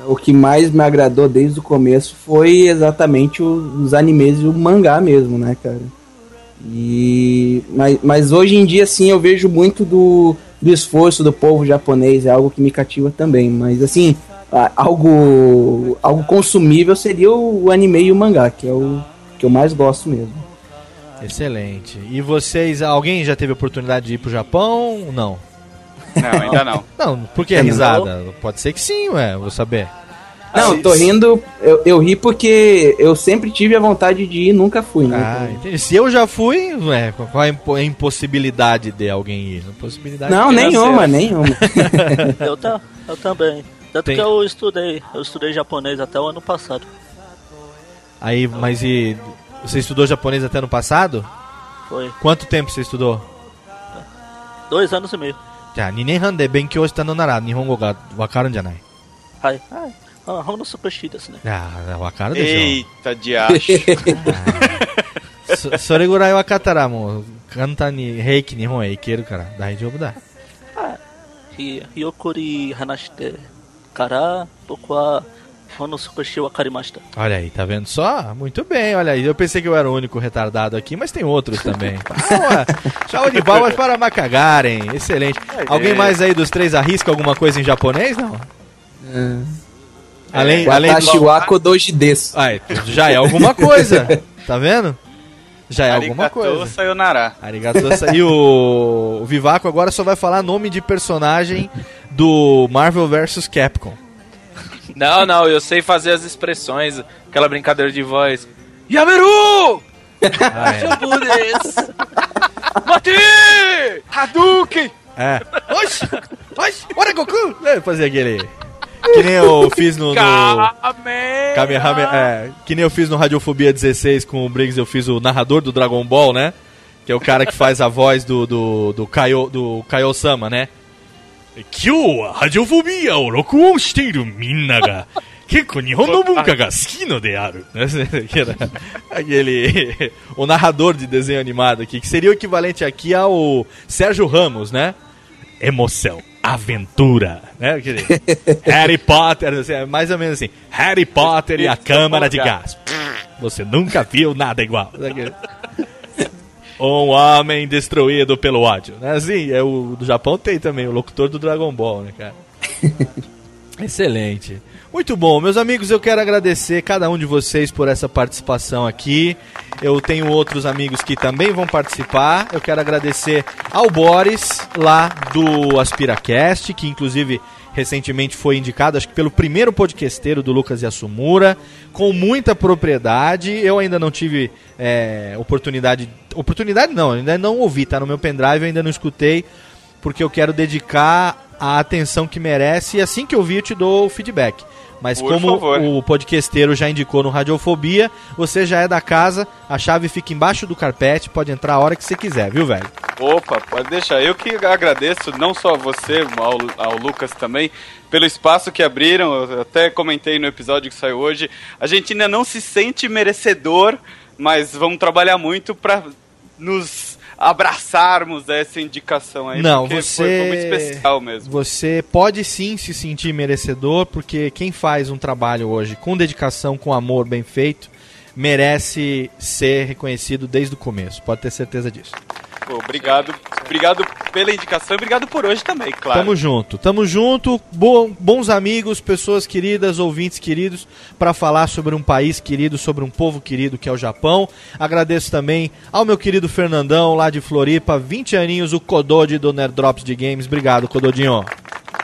O que mais me agradou desde o começo foi exatamente os animes e o mangá mesmo, né, cara? E mas, mas hoje em dia sim eu vejo muito do, do esforço do povo japonês, é algo que me cativa também, mas assim, algo algo consumível seria o, anime e o mangá, que é o que eu mais gosto mesmo. Excelente. E vocês, alguém já teve oportunidade de ir pro Japão? Não. Não, ainda não. Não, por que Não. risada? Pode ser que sim, ué, vou saber. Não, tô rindo, eu, eu ri porque eu sempre tive a vontade de ir, nunca fui, né? Ah, entendi. Se eu já fui, ué, qual é a impo- a impossibilidade de alguém ir? Impossibilidade Não, financeira. nenhuma, nenhuma. eu, ta, eu também. Tanto Tem- que eu estudei, eu estudei japonês até o ano passado. Aí, mas e. Você estudou japonês até no passado? Foi Quanto tempo você estudou? dois anos e meio. じゃあ2年半で勉強したのなら日本語がわかるんじゃない Hai, hai. Ah, Hono Supershi desu ne. ああ、わかるでし Eita, diacho. ょ。そそれぐらい分かったらもう簡単に平気日本へ行けるから大丈夫だ。 Hi- Hyokuri hanashite kara, boku wa Hono Supershi wakarimashita. Olha aí, tá vendo só? Muito bem, olha aí. Eu pensei que eu era o único retardado aqui, mas tem outros também. Boa! Salve de palmas para Macagarem. Excelente. Alguém mais aí dos três arrisca alguma coisa em japonês? Não? Além, além Watashi do... kodoshi desu. Ai, já é alguma coisa. Tá vendo? Já é alguma Arigatou, coisa. sayonara. Arigato. E o... o Vivaco agora só vai falar nome de personagem do Marvel vs Capcom. Não, não, eu sei fazer as expressões, aquela brincadeira de voz. Yameru! Ah, é. Mate! Hadouken! É. Oxi! Oxi! Bora, Goku! É, fazer aquele. Que nem eu fiz no. no Kamehameha. É, que nem eu fiz no Radiofobia 16 com o Briggs, eu fiz o narrador do Dragon Ball, né? Que é o cara que faz a voz do, do, do, Kaio, do Kaio Sama, né? Kyo, Radiofobia, Oroku Shiteru Minaga. Keko Nihon no Bunka ga suki de aru. Aquele. o narrador de desenho animado aqui, que seria o equivalente aqui ao Sérgio Ramos, né? Emoção aventura, né? Harry Potter, assim, é mais ou menos assim, Harry Potter e a Câmara de Gás. Você nunca viu nada igual. Um homem destruído pelo ódio. Né? Assim, é o do Japão tem também, o locutor do Dragon Ball, né, cara? Excelente. Muito bom, meus amigos, eu quero agradecer cada um de vocês por essa participação aqui. Eu tenho outros amigos que também vão participar. Eu quero agradecer ao Boris, lá do AspiraCast, que inclusive recentemente foi indicado, acho que pelo primeiro podcasteiro do Lucas Yasumura, com muita propriedade. Eu ainda não tive é, oportunidade. Oportunidade não, ainda não ouvi, tá no meu pendrive, ainda não escutei, porque eu quero dedicar a atenção que merece e assim que eu vi eu te dou o feedback. Mas Por como favor. o podcasteiro já indicou no Radiofobia, você já é da casa, a chave fica embaixo do carpete, pode entrar a hora que você quiser, viu, velho? Opa, pode deixar. Eu que agradeço, não só a você, ao, ao Lucas também, pelo espaço que abriram. Eu até comentei no episódio que saiu hoje. A gente ainda não se sente merecedor, mas vamos trabalhar muito para nos abraçarmos essa indicação aí. Não, porque você. foi muito especial mesmo. Você pode sim se sentir merecedor, porque quem faz um trabalho hoje com dedicação, com amor bem feito, merece ser reconhecido desde o começo. Pode ter certeza disso. Pô, obrigado, obrigado pela indicação e obrigado por hoje também, claro. Tamo junto, tamo junto, bo- bons amigos, pessoas queridas, ouvintes queridos, para falar sobre um país querido, sobre um povo querido que é o Japão. Agradeço também ao meu querido Fernandão, lá de Floripa, 20 aninhos, o Codode do Nerd Drops de Games. Obrigado, Cododinho.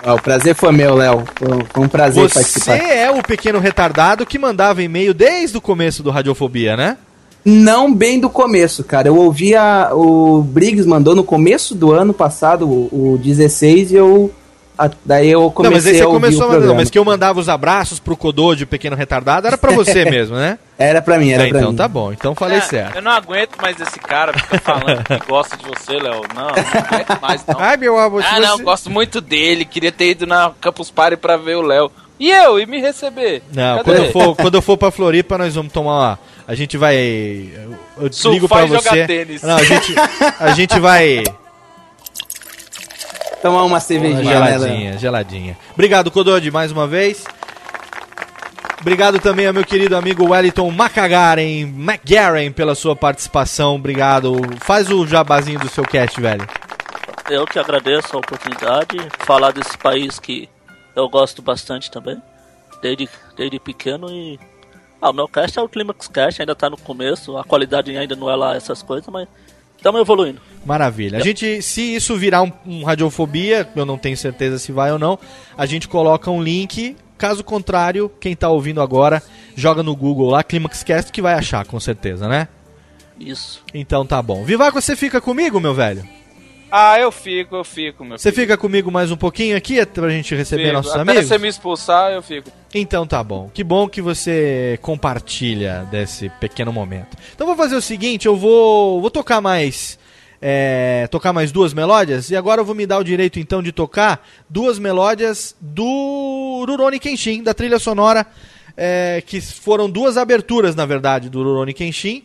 Ó, o prazer foi meu, Léo. Foi, um prazer Você participar. é o pequeno retardado que mandava e-mail desde o começo do Radiofobia, né? Não bem do começo, cara. Eu ouvia. O Briggs mandou no começo do ano passado, o, o 16, e eu. A- daí eu comecei não, mas aí você a ouvir começou o a mandar, programa. mas que eu mandava os abraços pro Codode, o pequeno retardado, era pra você mesmo, né? Era pra mim, era Ah, pra então mim. tá bom, então falei É, certo. Eu não aguento mais esse cara fica falando que gosta de você, Léo. Não, não aguento mais, não. Ai, meu amor, Ah, não, você- gosto muito dele. Queria ter ido na Campus Party pra ver o Léo. E eu? E me receber? Não, Cadê? quando eu, for, quando eu for pra Floripa, nós vamos tomar uma. A gente vai. Eu, eu ligo pra e jogar você. tênis. Não, a gente, a gente vai. Tomar uma cervejinha, né, Léo? geladinha, geladinha. Obrigado, Codode, mais uma vez. Obrigado também ao meu querido amigo Wellington Macagaren, McGaren, pela sua participação. Obrigado. Faz o jabazinho do seu cast, velho. Eu que agradeço a oportunidade de falar desse país que eu gosto bastante também, desde, desde pequeno e... Ah, o meu cast é o Climax Cast, ainda tá no começo, a qualidade ainda não é lá essas coisas, mas estamos evoluindo. Maravilha. A gente, se isso virar um, um radiofobia, eu não tenho certeza se vai ou não, a gente coloca um link. Caso contrário, quem tá ouvindo agora, joga no Google lá, ClimaxCast, que vai achar, com certeza, né? Isso. Então tá bom. Vivaco, você fica comigo, meu velho? Ah, eu fico, eu fico, meu Você filho. fica comigo mais um pouquinho aqui pra gente receber Fico. nossos Até amigos? você me expulsar, eu fico. Então tá bom. Que bom que você compartilha desse pequeno momento. Então vou fazer o seguinte, eu vou vou tocar mais é, tocar mais duas melódias e agora eu vou me dar o direito então de tocar duas melódias do Rurouni Kenshin, da trilha sonora é, que foram duas aberturas na verdade do Rurouni Kenshin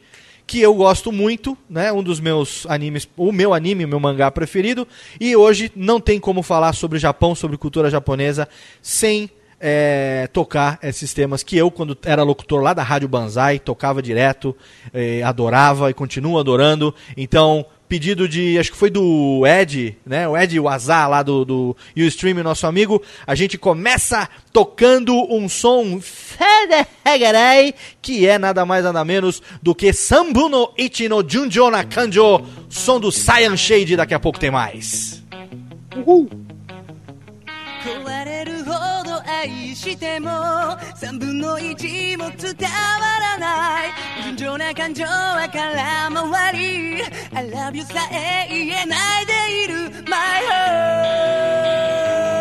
que eu gosto muito, né? Um dos meus animes, o meu anime, o meu mangá preferido. E hoje não tem como falar sobre Japão, sobre cultura japonesa, sem é, tocar esses temas que eu, quando era locutor lá da Rádio Banzai, tocava direto, eh, adorava e continuo adorando. Então, pedido de, acho que foi do Ed, né? O Ed Wazar lá do, do Ustream, nosso amigo. A gente começa tocando um som Federhegerei, que é nada mais nada menos do que Sambuno Ichino Junjo Nakanjo, som do Cyan Shade. Daqui a pouco tem mais. Uhul! 愛しても3分の1も伝わらない。純情な感情は空回り。I love you さえ言えないでいる。My heart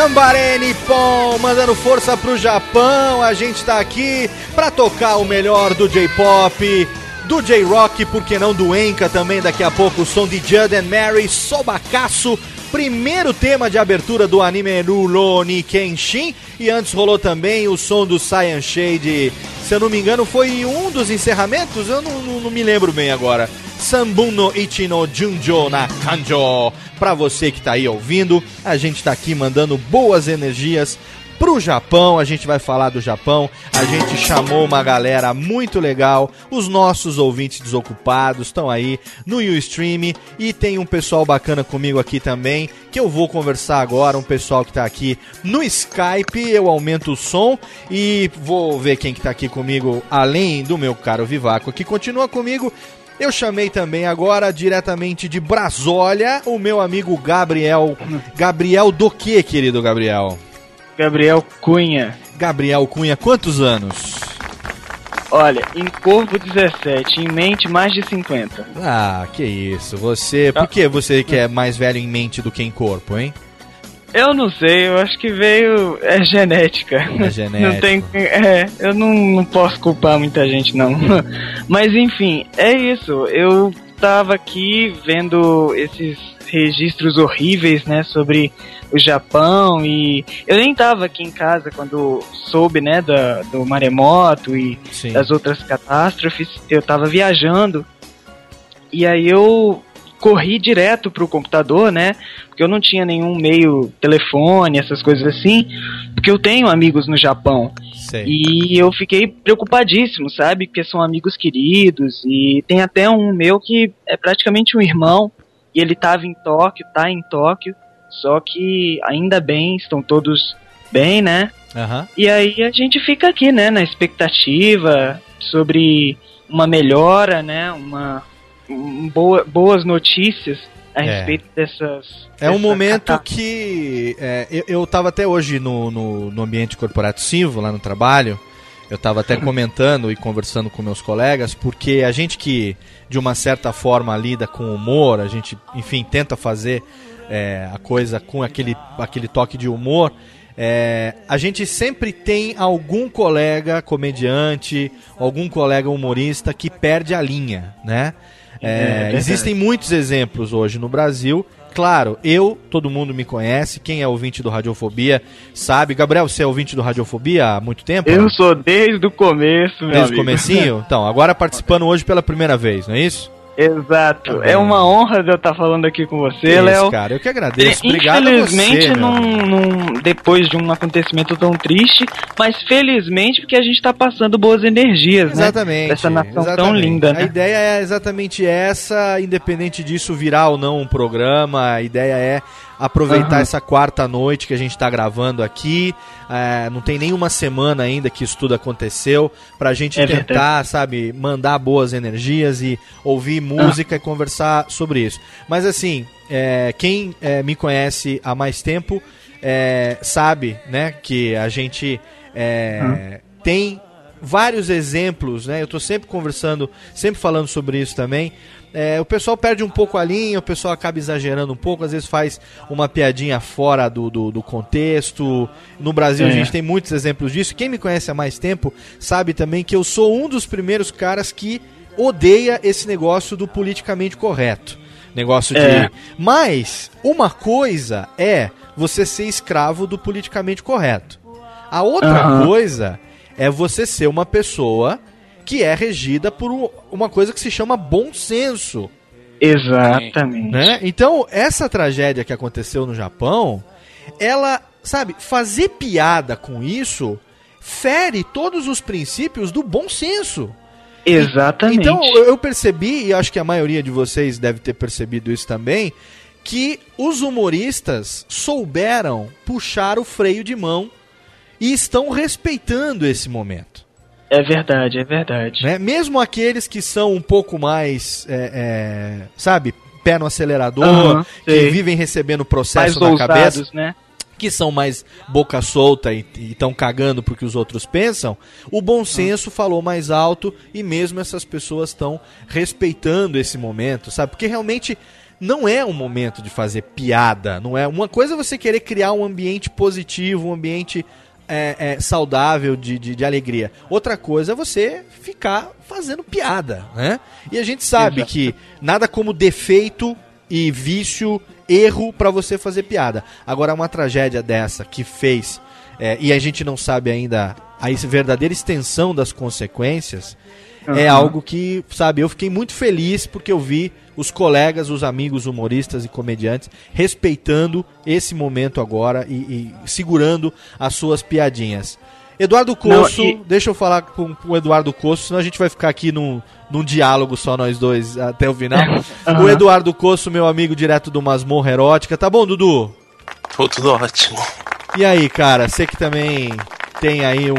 Gambaré Nippon, mandando força pro Japão. A gente tá aqui pra tocar o melhor do J-pop, do J-Rock, por que não do Enka também. Daqui a pouco o som de Judd and Mary, Sobacaço, primeiro tema de abertura do anime Rurouni Kenshin. E antes rolou também o som do Saiyan Shade. Se eu não me engano, foi um dos encerramentos, eu não, não- não me lembro bem agora. Sambun no Ichino Junjo na Kanjo. Pra você que tá aí ouvindo, a gente tá aqui mandando boas energias pro Japão, a gente vai falar do Japão. A gente chamou uma galera muito legal. Os nossos ouvintes desocupados estão aí no Ustream e tem um pessoal bacana comigo aqui também, que eu vou conversar agora, um pessoal que tá aqui no Skype. Eu aumento o som e vou ver quem que tá aqui comigo além do meu caro Vivaco, que continua comigo. Eu chamei também agora diretamente de Brasólia o meu amigo Gabriel. Gabriel do que, querido Gabriel? Gabriel Cunha. Gabriel Cunha, quantos anos? Olha, em corpo 17, em mente mais de 50. Ah, que isso. Você. Por que você que é mais velho em mente do que em corpo, hein? Eu não sei, eu acho que veio. É genética. É genético. Não tem. É, eu não, não posso culpar muita gente, não. Mas enfim, é isso. Eu tava aqui vendo esses registros horríveis, né, sobre o Japão e eu nem tava aqui em casa quando soube, né, da, do maremoto e Sim. das outras catástrofes. Eu tava viajando e aí eu corri direto pro computador, né? Porque eu não tinha nenhum meio telefone, essas coisas assim, porque eu tenho amigos no Japão. Sei. E eu fiquei preocupadíssimo, sabe? Porque são amigos queridos e tem até um meu que é praticamente um irmão e ele tava em Tóquio, tá em Tóquio, só que ainda bem, estão todos bem, né? Aham. E aí a gente fica aqui, né, na expectativa sobre uma melhora, né, uma um, boa, boas notícias a É. respeito dessas. É um momento que. é, eu, eu tava até hoje no, no, no ambiente corporativo, lá no trabalho. Eu tava até comentando e conversando com meus colegas, porque a gente que, de uma certa forma, lida com humor, a gente, enfim, tenta fazer é, a coisa com aquele, aquele toque de humor. é, a gente sempre tem algum colega comediante, algum colega humorista que perde a linha, né? É É, verdade. existem muitos exemplos hoje no Brasil. Claro, eu, todo mundo me conhece. Quem é ouvinte do Radiofobia sabe. Gabriel, você é ouvinte do Radiofobia há muito tempo? Eu sou desde o começo, meu Desde o amigo. comecinho? Então, agora participando hoje pela primeira vez, não é isso? Exato. Tá é uma honra de eu estar falando aqui com você, Isso, Léo. cara, eu que agradeço. Obrigado a Infelizmente, você, meu num, num- depois de um acontecimento tão triste, mas felizmente porque a gente tá passando boas energias, né? Exatamente. Dessa nação tão exatamente. linda, A né? ideia é exatamente essa, independente disso virar ou não um programa, a ideia é aproveitar Aham. essa quarta noite que a gente está gravando aqui. É, não tem nenhuma semana ainda que isso tudo aconteceu, pra gente É tentar, verdade. sabe, mandar boas energias e ouvir música e conversar sobre isso. Mas assim, é, quem é, me conhece há mais tempo é, sabe, né, que a gente é, tem vários exemplos, né? Eu tô sempre conversando, sempre falando sobre isso também. É, o pessoal perde um pouco a linha, o pessoal acaba exagerando um pouco, às vezes faz uma piadinha fora do, do, do contexto. No Brasil a É. gente tem muitos exemplos disso. Quem me conhece há mais tempo sabe também que eu sou um dos primeiros caras que odeia esse negócio do politicamente correto. Negócio de. É. Mas uma coisa é você ser escravo do politicamente correto. A outra Aham. coisa é você ser uma pessoa que é regida por um- uma coisa que se chama bom senso. Exatamente. Né? Então, essa tragédia que aconteceu no Japão, ela, sabe, fazer piada com isso fere todos os princípios do bom senso. Exatamente. Então, eu percebi, e acho que a maioria de vocês deve ter percebido isso também, que os humoristas souberam puxar o freio de mão e estão respeitando esse momento. É verdade, é verdade. né? Mesmo aqueles que são um pouco mais, é, é, sabe, pé no acelerador, Aham, que vivem recebendo processo Mais na cabeça ousados, né? que são mais boca solta e estão cagando porque os outros pensam, o bom senso falou mais alto e mesmo essas pessoas estão respeitando esse momento, sabe? Porque realmente não é um momento de fazer piada, não é? Uma coisa é você querer criar um ambiente positivo, um ambiente é, é, saudável de, de, de alegria. Outra coisa é você ficar fazendo piada, né? E a gente sabe Exato. que nada como defeito e vício, erro pra você fazer piada. Agora, uma tragédia dessa que fez, é, e a gente não sabe ainda a verdadeira extensão das consequências, é Aham. algo que, sabe, eu fiquei muito feliz porque eu vi os colegas, os amigos humoristas e comediantes respeitando esse momento agora e, e segurando as suas piadinhas. Eduardo Coço, e- deixa eu falar com, com o Eduardo Coço, senão a gente vai ficar aqui num, num diálogo só nós dois até o final. Aham. O Eduardo Coço, meu amigo direto do Masmorra Erótica. Tá bom, Dudu? Pô, tudo ótimo. E aí, cara, você que também tem aí um,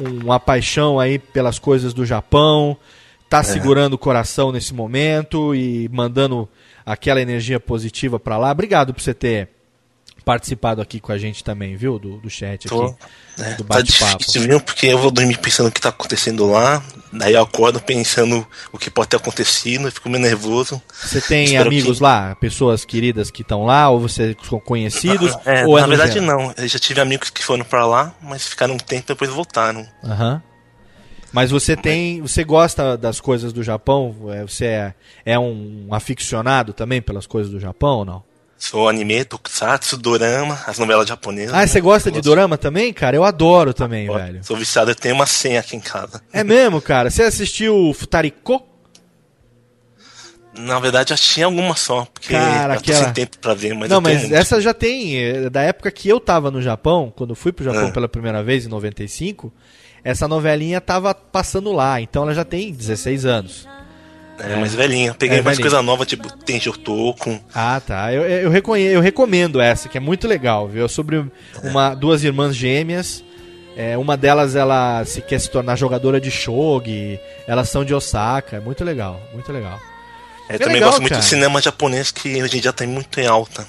uma paixão aí pelas coisas do Japão, tá segurando o coração nesse momento e mandando aquela energia positiva pra lá. Obrigado por você ter participado aqui com a gente também, viu? Do, do chat Tô, aqui. né, do tá bate-papo. difícil, viu? Porque eu vou dormir pensando o que tá acontecendo lá, daí eu acordo pensando o que pode ter acontecido, eu fico meio nervoso. Você tem Espero amigos que- lá, pessoas queridas que estão lá, ou você são conhecidos? É, ou é na verdade não, eu já tive amigos que foram pra lá, mas ficaram um tempo e depois voltaram. Aham. Mas você tem. Você gosta das coisas do Japão? É, Você é, é um aficionado também pelas coisas do Japão ou não? Sou anime, tokusatsu, dorama, as novelas japonesas. Ah, né? você gosta de dorama também, cara? Eu adoro também, velho. Sou viciado, eu tenho uma senha aqui em casa. É mesmo, cara? Você assistiu Futariko? Na verdade, eu tinha alguma só, porque Cara, eu tô aquela- sem tempo pra ver, mas não, mas muito. essa já tem. é, Da época que eu tava no Japão, quando eu fui pro Japão Ah. pela primeira vez, em 95, essa novelinha tava passando lá. Então ela já tem 16 anos. É, mais velhinha. Peguei É, mais velhinha. coisa nova, tipo, tem Jotoko. Ah, tá. Eu, eu, reconhe- eu recomendo essa, que é muito legal, viu? É sobre uma, duas irmãs gêmeas. É, uma delas, ela se quer se tornar jogadora de shogi. Elas são de Osaka. É muito legal, muito legal. É, É também legal, gosto muito cara. do cinema japonês, que hoje em dia tá muito em alta.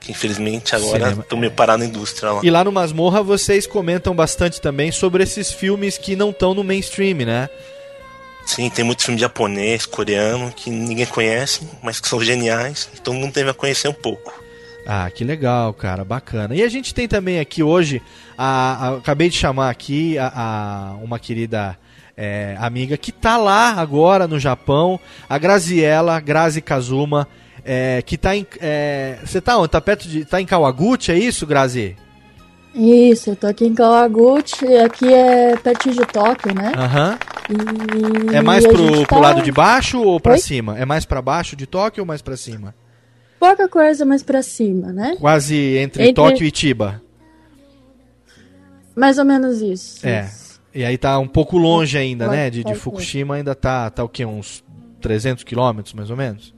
Que infelizmente agora tô meio parado na indústria lá. E lá no Masmorra vocês comentam bastante também sobre esses filmes que não estão no mainstream, né? Sim, tem muito filme japonês, coreano, que ninguém conhece, mas que são geniais. E todo mundo deve conhecer um pouco. Ah, que legal, cara, bacana. E a gente tem também aqui hoje, a, a- acabei de chamar aqui a, a- uma querida é, amiga que tá lá agora no Japão, a Graziella, Grazi Kazuma, é, que tá em. é, Você tá onde? Tá perto de. Tá em Kawaguchi, é isso, Grazi? Isso, eu tô aqui em Kawaguchi, aqui é pertinho de Tóquio, né? Aham. E É mais pro, gente pro tá- lado de baixo ou pra Oi? cima? É mais pra baixo de Tóquio ou mais pra cima? Pouca coisa mais pra cima, né? Quase entre, Entre- Tóquio e Chiba. Mais ou menos isso. É. E aí tá um pouco longe ainda, né? De, de ser. Fukushima ainda tá, tá o quê? Uns 300 quilômetros, mais ou menos?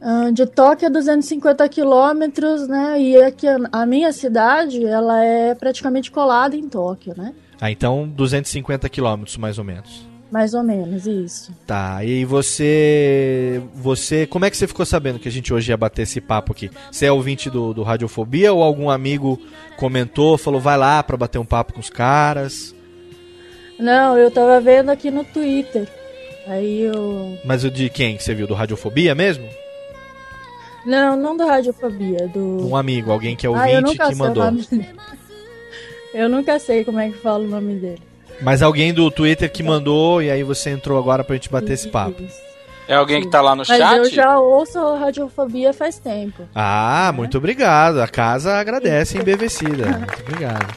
Ah, de Tóquio é 250 quilômetros, né? E aqui a, a minha cidade, ela é praticamente colada em Tóquio, né? Ah, então 250 quilômetros, mais ou menos. Mais ou menos, isso. Tá, e você. Você. Como é que você ficou sabendo que a gente hoje ia bater esse papo aqui? Você é ouvinte do, do Radiofobia ou algum amigo comentou, falou, vai lá pra bater um papo com os caras? Não, eu tava vendo aqui no Twitter. Aí eu. Mas o de quem que você viu? Do Radiofobia mesmo? Não, não do Radiofobia, do. Um amigo, alguém que é ah, eu ouvinte nunca que mandou. Eu nunca sei como é que fala o nome dele. Mas alguém do Twitter que mandou e aí você entrou agora pra gente bater esse papo. É alguém que tá lá no Mas chat? eu já ouço a Radiofobia faz tempo. Ah, muito obrigado. A casa agradece embevecida. Muito obrigado.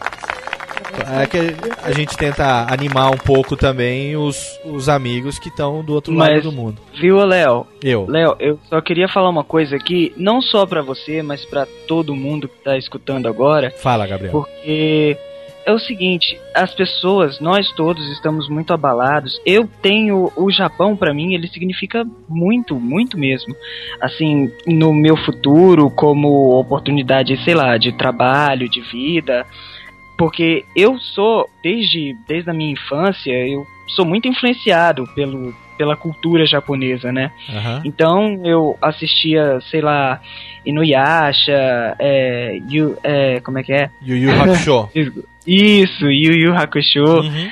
É que a gente tenta animar um pouco também os, os amigos que estão do outro lado Mas, do mundo. viu, Léo? Eu. Léo, eu só queria falar uma coisa aqui, não só pra você, mas pra todo mundo que tá escutando agora. Fala, Gabriel. Porque é o seguinte, as pessoas, nós todos estamos muito abalados. Eu tenho o Japão pra mim, ele significa muito, muito mesmo. Assim, no meu futuro como oportunidade, sei lá, de trabalho, de vida, porque eu sou desde desde a minha infância, eu sou muito influenciado pelo pela cultura japonesa, né? Aham. Então eu assistia, sei lá, Inuyasha, é, Yu, é, como é que é? Yu Yu Hakusho. Isso, Yu Yu Hakusho. Uhum.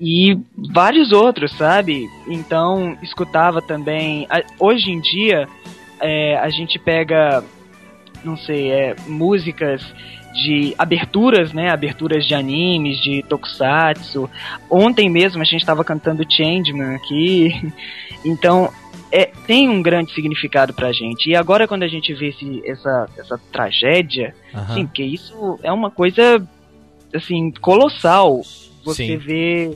E vários outros, sabe? Então, escutava também. Hoje em dia, é, a gente pega, não sei, é, músicas de aberturas, né? Aberturas de animes, de tokusatsu. Ontem mesmo a gente estava cantando Changeman aqui. Então, é, tem um grande significado pra gente. E agora quando a gente vê esse, essa, essa tragédia, Aham. sim, porque isso é uma coisa assim colossal. Você Sim. vê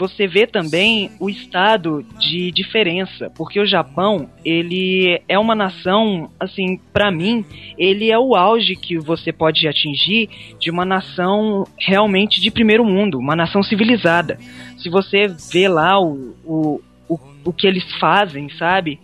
você vê também o estado de diferença, porque o Japão, ele é uma nação, assim, pra mim, ele é o auge que você pode atingir de uma nação realmente de primeiro mundo, uma nação civilizada. Se você vê lá o, o, o, o que eles fazem, sabe?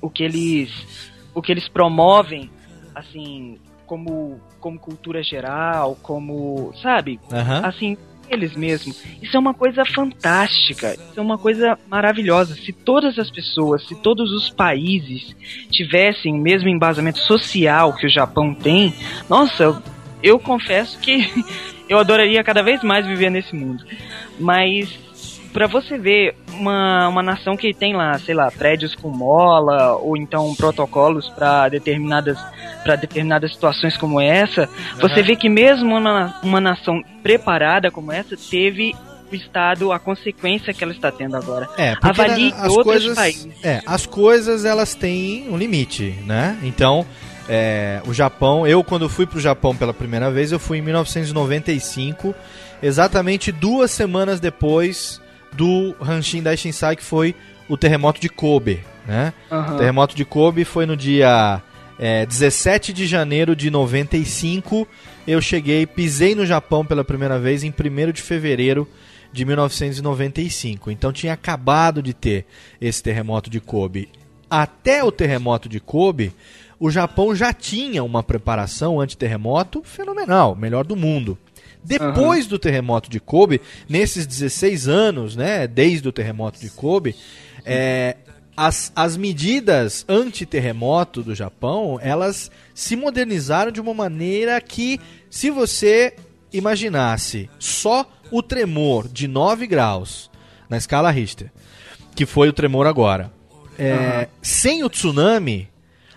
O que eles o que eles promovem, assim, como como cultura geral, como, sabe? Aham. Assim, eles mesmos. Isso é uma coisa fantástica, isso é uma coisa maravilhosa. Se todas as pessoas, se todos os países tivessem o mesmo embasamento social que o Japão tem, nossa, eu, confesso que eu adoraria cada vez mais viver nesse mundo. Mas pra você ver uma, uma nação que tem lá, sei lá, prédios com mola ou então protocolos pra determinadas para determinadas situações como essa, você Aham. vê que mesmo uma, uma nação preparada como essa teve o estado a consequência que ela está tendo agora. É, Avalie né, as outros coisas, países. é, as coisas elas têm um limite, né? Então, é, o Japão, eu quando fui pro Japão pela primeira vez, eu fui em 1995, exatamente duas semanas depois do Hanshin Daishinsai, que foi o terremoto de Kobe, né? Aham. O terremoto de Kobe foi no dia é, 17 de janeiro de 95. Eu cheguei, pisei no Japão pela primeira vez em 1 de fevereiro de 1995. Então tinha acabado de ter esse terremoto de Kobe. Até o terremoto de Kobe, o Japão já tinha uma preparação anti-terremoto fenomenal, melhor do mundo. Depois do terremoto de Kobe, nesses 16 anos, né, desde o terremoto de Kobe, é, as, as medidas anti-terremoto do Japão, elas se modernizaram de uma maneira que, se você imaginasse só o tremor de 9 graus na escala Richter, que foi o tremor agora, é, Aham. sem o tsunami,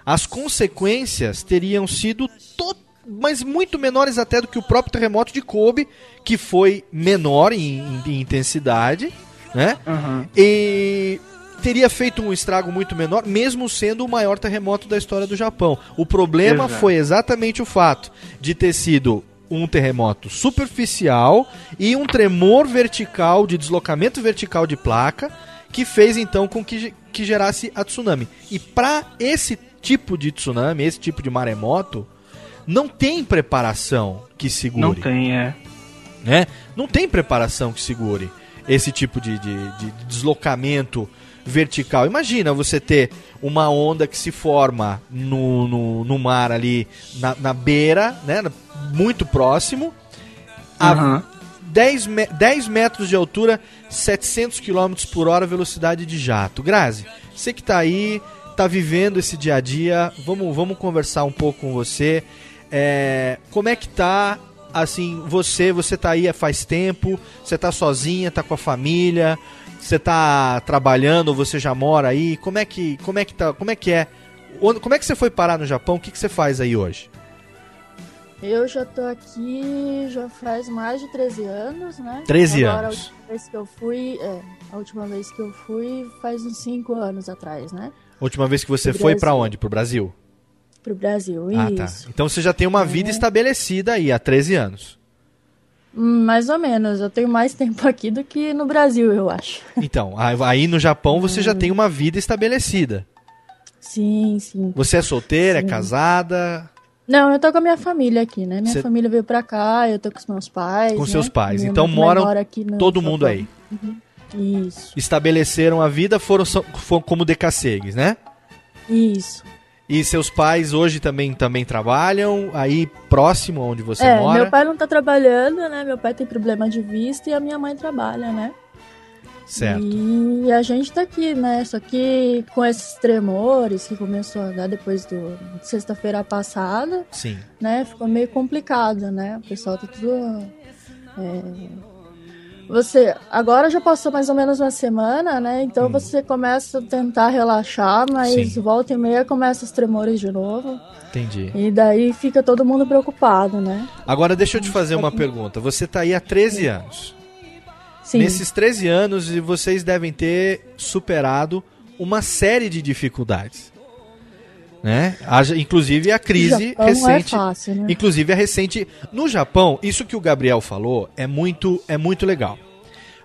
as consequências teriam sido to- mas muito menores até do que o próprio terremoto de Kobe, que foi menor em, em- intensidade, né? Aham. E teria feito um estrago muito menor, mesmo sendo o maior terremoto da história do Japão. O problema Exato. foi exatamente o fato de ter sido um terremoto superficial e um tremor vertical, de deslocamento vertical de placa, que fez então com que, que gerasse a tsunami. E para esse tipo de tsunami, esse tipo de maremoto, não tem preparação que segure Não tem, é. né? Não tem preparação que segure esse tipo de, de- de deslocamento vertical. Imagina você ter uma onda que se forma no, no, no mar ali na, na beira, né? Muito próximo. A Aham. 10, me- 10 metros de altura, 700 km por hora, velocidade de jato. Grazi, você que tá aí, tá vivendo esse dia a dia, vamos, vamos conversar um pouco com você. É, como é que tá, assim, você, você tá aí faz tempo, você tá sozinha, tá com a família, você tá trabalhando, você já mora aí, como é que, como é que tá, como é que é? Como é que você foi parar no Japão? O que, que você faz aí hoje? Eu já tô aqui já faz mais de 13 anos, né? 13 Agora, anos. A última vez que eu fui, é, a última vez que eu fui faz uns 5 anos atrás, né? A última vez que você Pro foi pra Brasil. onde? Pro Brasil? Pro Brasil, Ah, tá. isso. Então você já tem uma vida É. estabelecida aí há 13 anos. Hum, Mais ou menos, eu tenho mais tempo aqui do que no Brasil, eu acho. Então, aí no Japão você já tem uma vida estabelecida. Sim, sim. Você é solteira, é Sim. casada, Não, eu tô com a minha família aqui, né? Minha Cê- família veio pra cá, eu tô com os meus pais. com né? seus pais. Minha Então moram mora todo Japão. mundo aí. Uhum. Isso, Estabeleceram a vida, foram, foram como decassegues, né? isso. E seus pais hoje também, também trabalham aí próximo onde você é, mora? meu pai não tá trabalhando, né? Meu pai tem problema de vista e a minha mãe trabalha, né? Certo. E a gente tá aqui, né? Só que com esses tremores que começou a dar depois do de sexta-feira passada, Sim. né? Ficou meio complicado, né? O pessoal tá tudo. é, Você agora já passou mais ou menos uma semana, né? Então você começa a tentar relaxar, mas Hum. Sim. volta e meia começa os tremores de novo. Entendi. E daí fica todo mundo preocupado, né? Agora deixa eu te fazer uma pergunta. Você tá aí há 13 anos. Sim. Nesses 13 anos, e vocês devem ter superado uma série de dificuldades. Né? Inclusive a crise é recente. fácil, né? Inclusive a recente. No Japão, isso que o Gabriel falou é muito, é muito legal.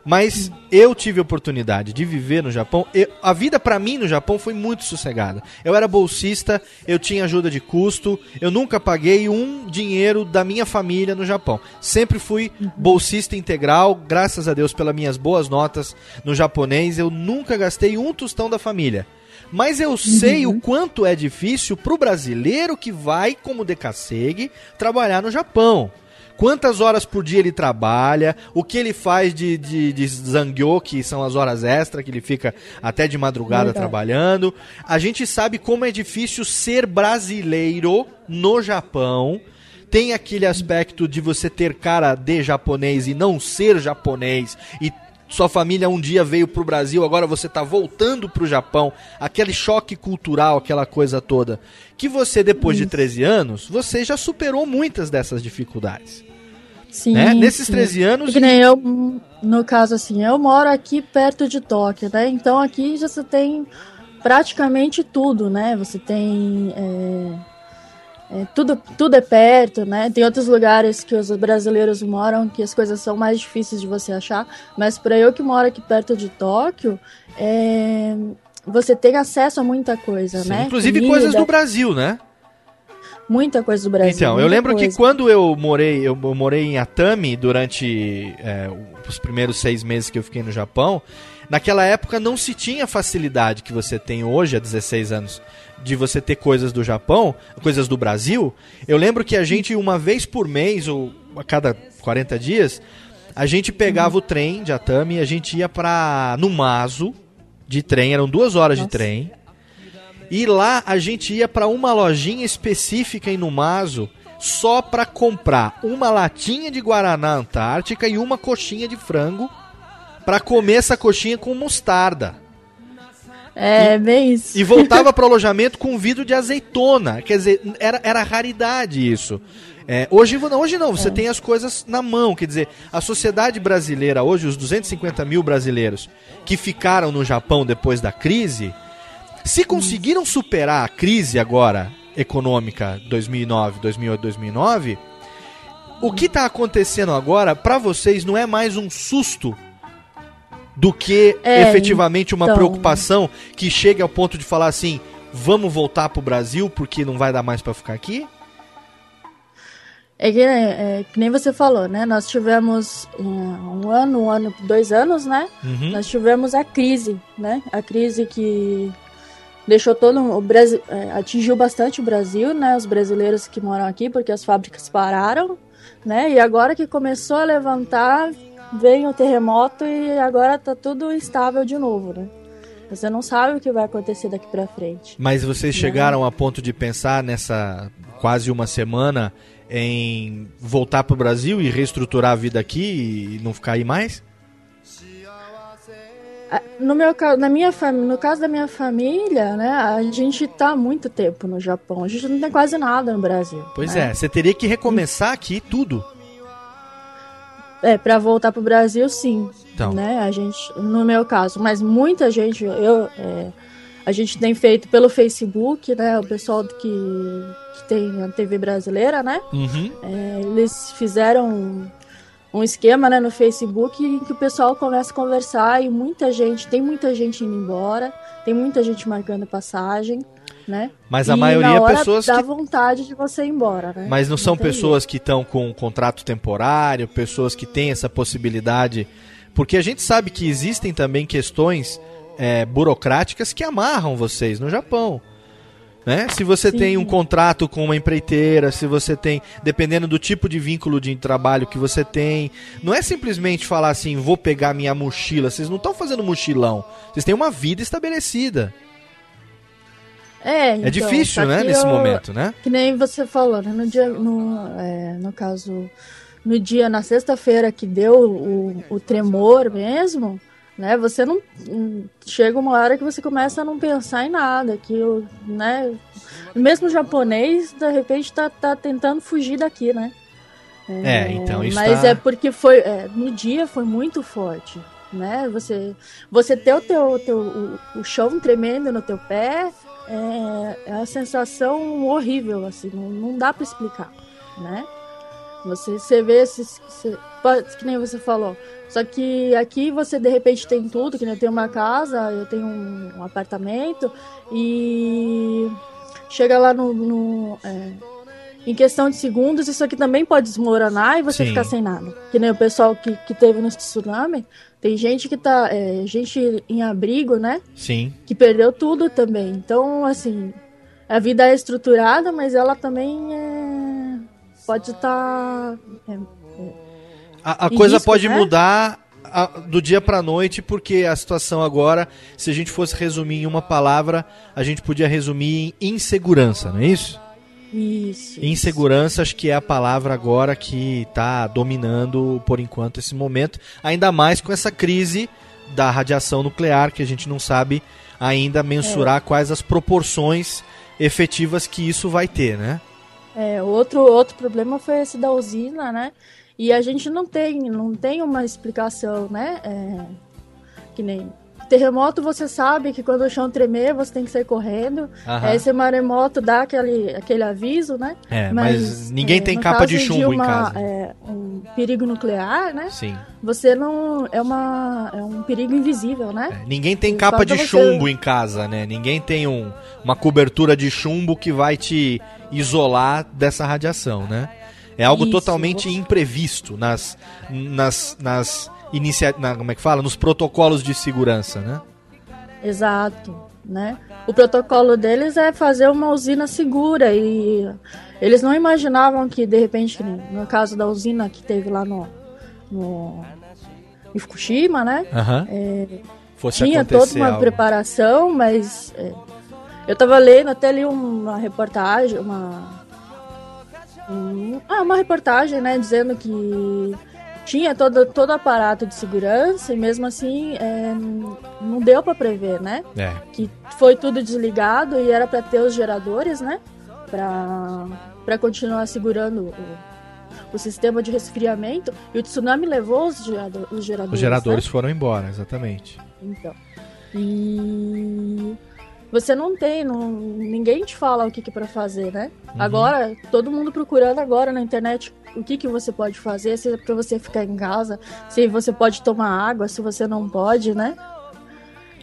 Mas eu tive a oportunidade de viver no Japão. Eu- a vida pra mim no Japão foi muito sossegada. Eu era bolsista, eu tinha ajuda de custo, eu nunca paguei um dinheiro da minha família no Japão. Sempre fui bolsista integral, graças a Deus pelas minhas boas notas no japonês, eu nunca gastei um tostão da família. Mas eu sei o quanto é difícil pro brasileiro que vai como decassegue trabalhar no Japão. Quantas horas por dia ele trabalha, o que ele faz de, de, de zangyo, que são as horas extras, que ele fica até de madrugada Verdade. trabalhando. A gente sabe como é difícil ser brasileiro no Japão. Tem aquele aspecto de você ter cara de japonês e não ser japonês e sua família um dia veio pro Brasil, agora você tá voltando pro Japão, aquele choque cultural, aquela coisa toda. Que você, depois de 13 anos, você já superou muitas dessas dificuldades. Sim, né? Nesses sim. 13 anos. Que nem eu, no caso assim, eu moro aqui perto de Tóquio, né? Então aqui já você tem praticamente tudo, né? Você tem. é, é, tudo, tudo é perto, né? Tem outros lugares que os brasileiros moram que as coisas são mais difíceis de você achar, mas para eu que moro aqui perto de Tóquio, é, você tem acesso a muita coisa, Sim, né? Inclusive Comida, coisas do Brasil, né? Muita coisa do Brasil. Então, eu lembro que coisa. quando eu morei, eu, morei em Atami durante é, os primeiros seis meses que eu fiquei no Japão, naquela época não se tinha facilidade que você tem hoje, há 16 anos, de você ter coisas do Japão, coisas do Brasil. Eu lembro que a gente, uma vez por mês, ou a cada 40 dias, a gente pegava o trem de Atami e a gente ia pra Numazu de trem, eram duas horas de trem. E lá a gente ia pra uma lojinha específica em Numazu só pra comprar uma latinha de guaraná Antártica e uma coxinha de frango pra comer essa coxinha com mostarda. É, bem isso. E voltava pro alojamento com um vidro de azeitona. Quer dizer, era, era raridade isso. É, hoje não, hoje não, você tem as coisas na mão. Quer dizer, a sociedade brasileira hoje, os 250 mil brasileiros que ficaram no Japão depois da crise, se conseguiram superar a crise agora econômica 2009, 2008, 2009, o que está acontecendo agora para vocês não é mais um susto do que É, efetivamente uma então. preocupação que chegue ao ponto de falar assim, vamos voltar pro Brasil porque não vai dar mais para ficar aqui? É que, é, que nem você falou, né? Nós tivemos é, um ano, um ano, dois anos, né? Uhum. Nós tivemos a crise, né? A crise que deixou todo o Brasil, é, atingiu bastante o Brasil, né? Os brasileiros que moram aqui, porque as fábricas pararam, né? E agora que começou a levantar, veio o terremoto e agora tá tudo instável de novo, né? Você não sabe o que vai acontecer daqui pra frente. Mas vocês chegaram a ponto de pensar nessa quase uma semana em voltar pro Brasil e reestruturar a vida aqui e não ficar aí mais? Ah, No meu caso, na minha no caso da minha família, né, a gente tá há muito tempo no Japão. A gente não tem quase nada no Brasil. Pois né? é, você teria que recomeçar aqui tudo. É, para voltar pro Brasil, sim. Então. Né, a gente, no meu caso, mas muita gente, eu, é, a gente tem feito pelo Facebook, né, o pessoal que, que tem a TV brasileira, né, Uhum. é, eles fizeram um, esquema, né, no Facebook em que o pessoal começa a conversar e muita gente, tem muita gente indo embora, tem muita gente marcando passagem, né. Mas a E maioria na hora pessoas dá que- vontade de você ir embora, né. Mas não são tem pessoas que estão com um contrato temporário, pessoas que têm essa possibilidade. Porque a gente sabe que existem também questões é, burocráticas que amarram vocês no Japão. Né? Se você Sim. tem um contrato com uma empreiteira, se você tem, dependendo do tipo de vínculo de trabalho que você tem, não é simplesmente falar assim, vou pegar minha mochila. Vocês não estão fazendo mochilão. Vocês têm uma vida estabelecida. É, É então, difícil, só né, que nesse eu- momento, né? Que nem você falou, né? No dia, no, é, no caso, no dia, na sexta-feira que deu o, o tremor mesmo, né? Você não hum, chega uma hora que você começa a não pensar em nada, que o, né? Mesmo o japonês de repente tá, tá tentando fugir daqui, né? É, então isso Mas tá- é porque foi é, no dia foi muito forte, né? Você você ter o teu, teu o, o chão tremendo no teu pé é, é uma sensação horrível assim, não, não dá pra explicar, né? Você, você vê esses você, que nem você falou. Só que aqui você de repente tem tudo, que nem eu tenho uma casa, eu tenho um, um apartamento e chega lá no, no, é, em questão de segundos, isso aqui também pode desmoronar e você Sim. ficar sem nada. Que nem o pessoal que, que teve no tsunami, tem gente que tá. é, gente em abrigo, né? Sim. Que perdeu tudo também. Então, assim, a vida é estruturada, mas ela também é, pode estar. A, a Em coisa risco, pode né? mudar a- do dia pra noite, porque a situação agora, se a gente fosse resumir em uma palavra, a gente podia resumir em insegurança, não é isso? Isso. Insegurança, acho que é a palavra agora que está dominando por enquanto esse momento, ainda mais com essa crise da radiação nuclear, que a gente não sabe ainda mensurar quais as proporções efetivas que isso vai ter, né? É, outro, outro problema foi esse da usina, né? E a gente não tem, não tem uma explicação, né? É, que nem terremoto, você sabe que quando o chão tremer, você tem que sair correndo. Aham. Esse maremoto dá aquele, aquele aviso, né? É, mas ninguém tem no capa de chumbo em uma, casa. é, um perigo nuclear, né? Sim. Você não é uma é um perigo invisível, né? Ninguém tem capa pra de você- chumbo em casa, né? Ninguém tem um, uma cobertura de chumbo que vai te isolar dessa radiação, né? É algo Isso, totalmente imprevisto nas nas nas inicia na, como é que fala? Nos protocolos de segurança, né? Exato, né? O protocolo deles é fazer uma usina segura e eles não imaginavam que de repente, no caso da usina que teve lá no, no em Fukushima, né? Aham. É, Fosse tinha toda uma algo. preparação, mas é, eu tava lendo até ali uma reportagem, uma um- ah, uma reportagem, né, dizendo que tinha todo todo aparato de segurança e mesmo assim é, não deu para prever, né? É. que foi tudo desligado e era para ter os geradores, né? Para continuar segurando o, o sistema de resfriamento. E o tsunami levou os, os geradores. Os geradores né? foram embora, exatamente. Então. E você não tem, não, ninguém te fala o que, que para fazer, né? Uhum. Agora, todo mundo procurando agora na internet o que, que você pode fazer, se é para você ficar em casa, se você pode tomar água, se você não pode, né?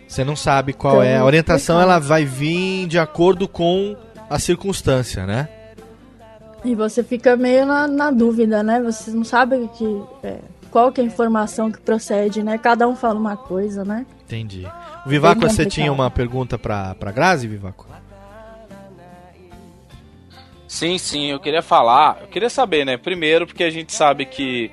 Você não sabe qual Então, é a orientação, ela vai vir de acordo com a circunstância, né? E você fica meio na, na dúvida, né? Você não sabe que, é, qual que é a informação que procede, né? Cada um fala uma coisa, né? Entendi. O Vivaco, você tinha uma pergunta pra, pra Grazi, Vivaco? Sim, sim, eu queria falar, eu queria saber, né? Primeiro, porque a gente sabe que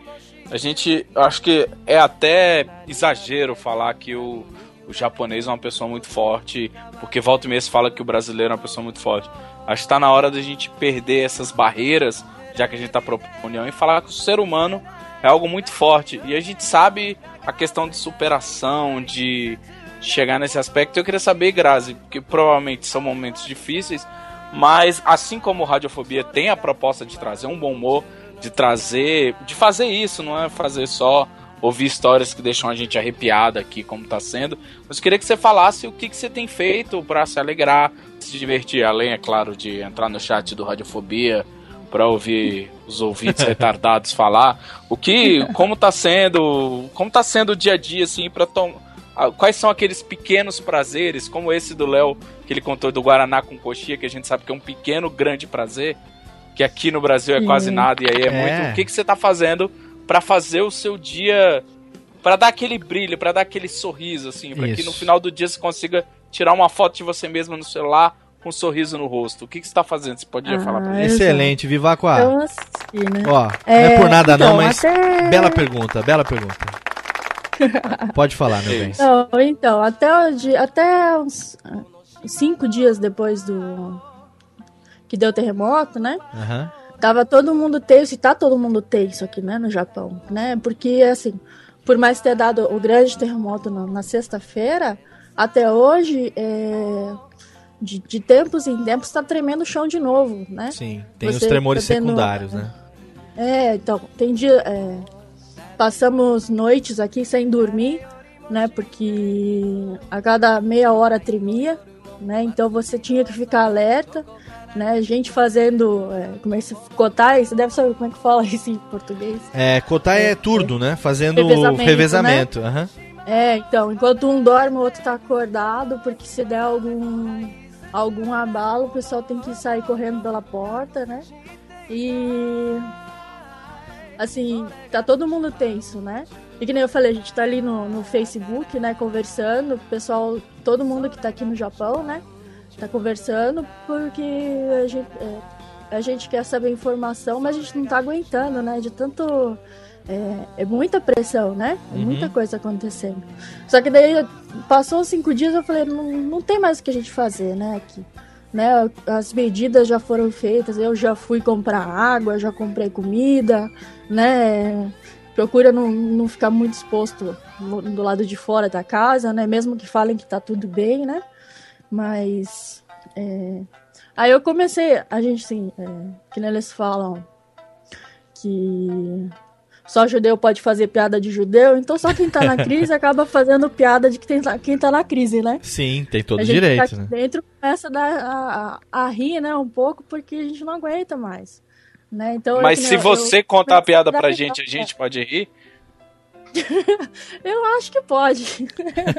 a gente, acho que é até exagero falar que o, o japonês é uma pessoa muito forte, porque volta e meia fala que o brasileiro é uma pessoa muito forte. Acho que tá na hora da gente perder essas barreiras, já que a gente tá propondo união, e falar que o ser humano é algo muito forte. E a gente sabe a questão de superação, de, chegar nesse aspecto. Eu queria saber, Grazi, porque provavelmente são momentos difíceis, mas assim como Radiofobia tem a proposta de trazer um bom humor, de trazer, de fazer isso, não é fazer só ouvir histórias que deixam a gente arrepiada aqui, como tá sendo. Mas queria que você falasse o que, que você tem feito para se alegrar, se divertir, além, é claro, de entrar no chat do Radiofobia para ouvir os ouvintes retardados falar. O que, como tá sendo, como tá sendo o dia a dia assim para quais são aqueles pequenos prazeres, como esse do Léo que ele contou do Guaraná com coxinha, que a gente sabe que é um pequeno grande prazer, que aqui no Brasil é quase nada e aí é, É. muito. O que que você tá fazendo para fazer o seu dia para dar aquele brilho, para dar aquele sorriso assim, para que no final do dia você consiga tirar uma foto de você mesmo no celular com um sorriso no rosto. O que, que você tá fazendo? Você podia Ah, falar pra gente? Excelente, Vivaco A. Eu assisti, né? Ó, não É, é por nada não, então, mas até- bela pergunta, bela pergunta. Pode falar, meu bem. Não, então, até, dia- até uns cinco dias depois do. que deu o terremoto, né? Aham. Tava todo mundo tenso, e tá todo mundo tenso aqui, né, no Japão, né? Porque, assim, por mais ter dado o grande terremoto na, na sexta-feira, até hoje, é, de, de tempos em tempos, tá tremendo o chão de novo, né? Sim, tem os Você tremores tá tendo- secundários, né? É, então, tem dia. é, passamos noites aqui sem dormir, né? Porque a cada meia hora tremia, né? Então você tinha que ficar alerta, né? Gente fazendo. É, como é que se cotar? Você deve saber como é que fala isso em português. É, Kotai é turno, né? Fazendo Revezamento, revezamento. aham. É, então, enquanto um dorme, o outro tá acordado, porque se der algum, algum abalo, o pessoal tem que sair correndo pela porta, né? E. Assim, tá todo mundo tenso, né? E que nem eu falei, a gente tá ali no, no Facebook, né, conversando, o pessoal, todo mundo que tá aqui no Japão, né? Tá conversando porque a gente, é, a gente quer saber informação, mas a gente não tá aguentando, né? De tanto. É, é muita pressão, né? É Uhum. muita coisa acontecendo. Só que daí passou os cinco dias, eu falei, não, não tem mais o que a gente fazer, né? Aqui. Né? As medidas já foram feitas, eu já fui comprar água, já comprei comida, né? Procura não, não ficar muito exposto do lado de fora da casa, né? Mesmo que falem que tá tudo bem, né? Mas. é, Aí eu comecei, a gente assim, é, que eles falam que só judeu pode fazer piada de judeu, então só quem tá na crise acaba fazendo piada de quem tá, quem tá na crise, né? Sim, tem todo a gente direito, tá aqui né? dentro começa a, dar, a, a, rir, né, um pouco, porque a gente não aguenta mais. Né? Então, eu- Mas que se nem eu- você eu contar a piada pra gente, a gente pode rir? Eu acho que pode.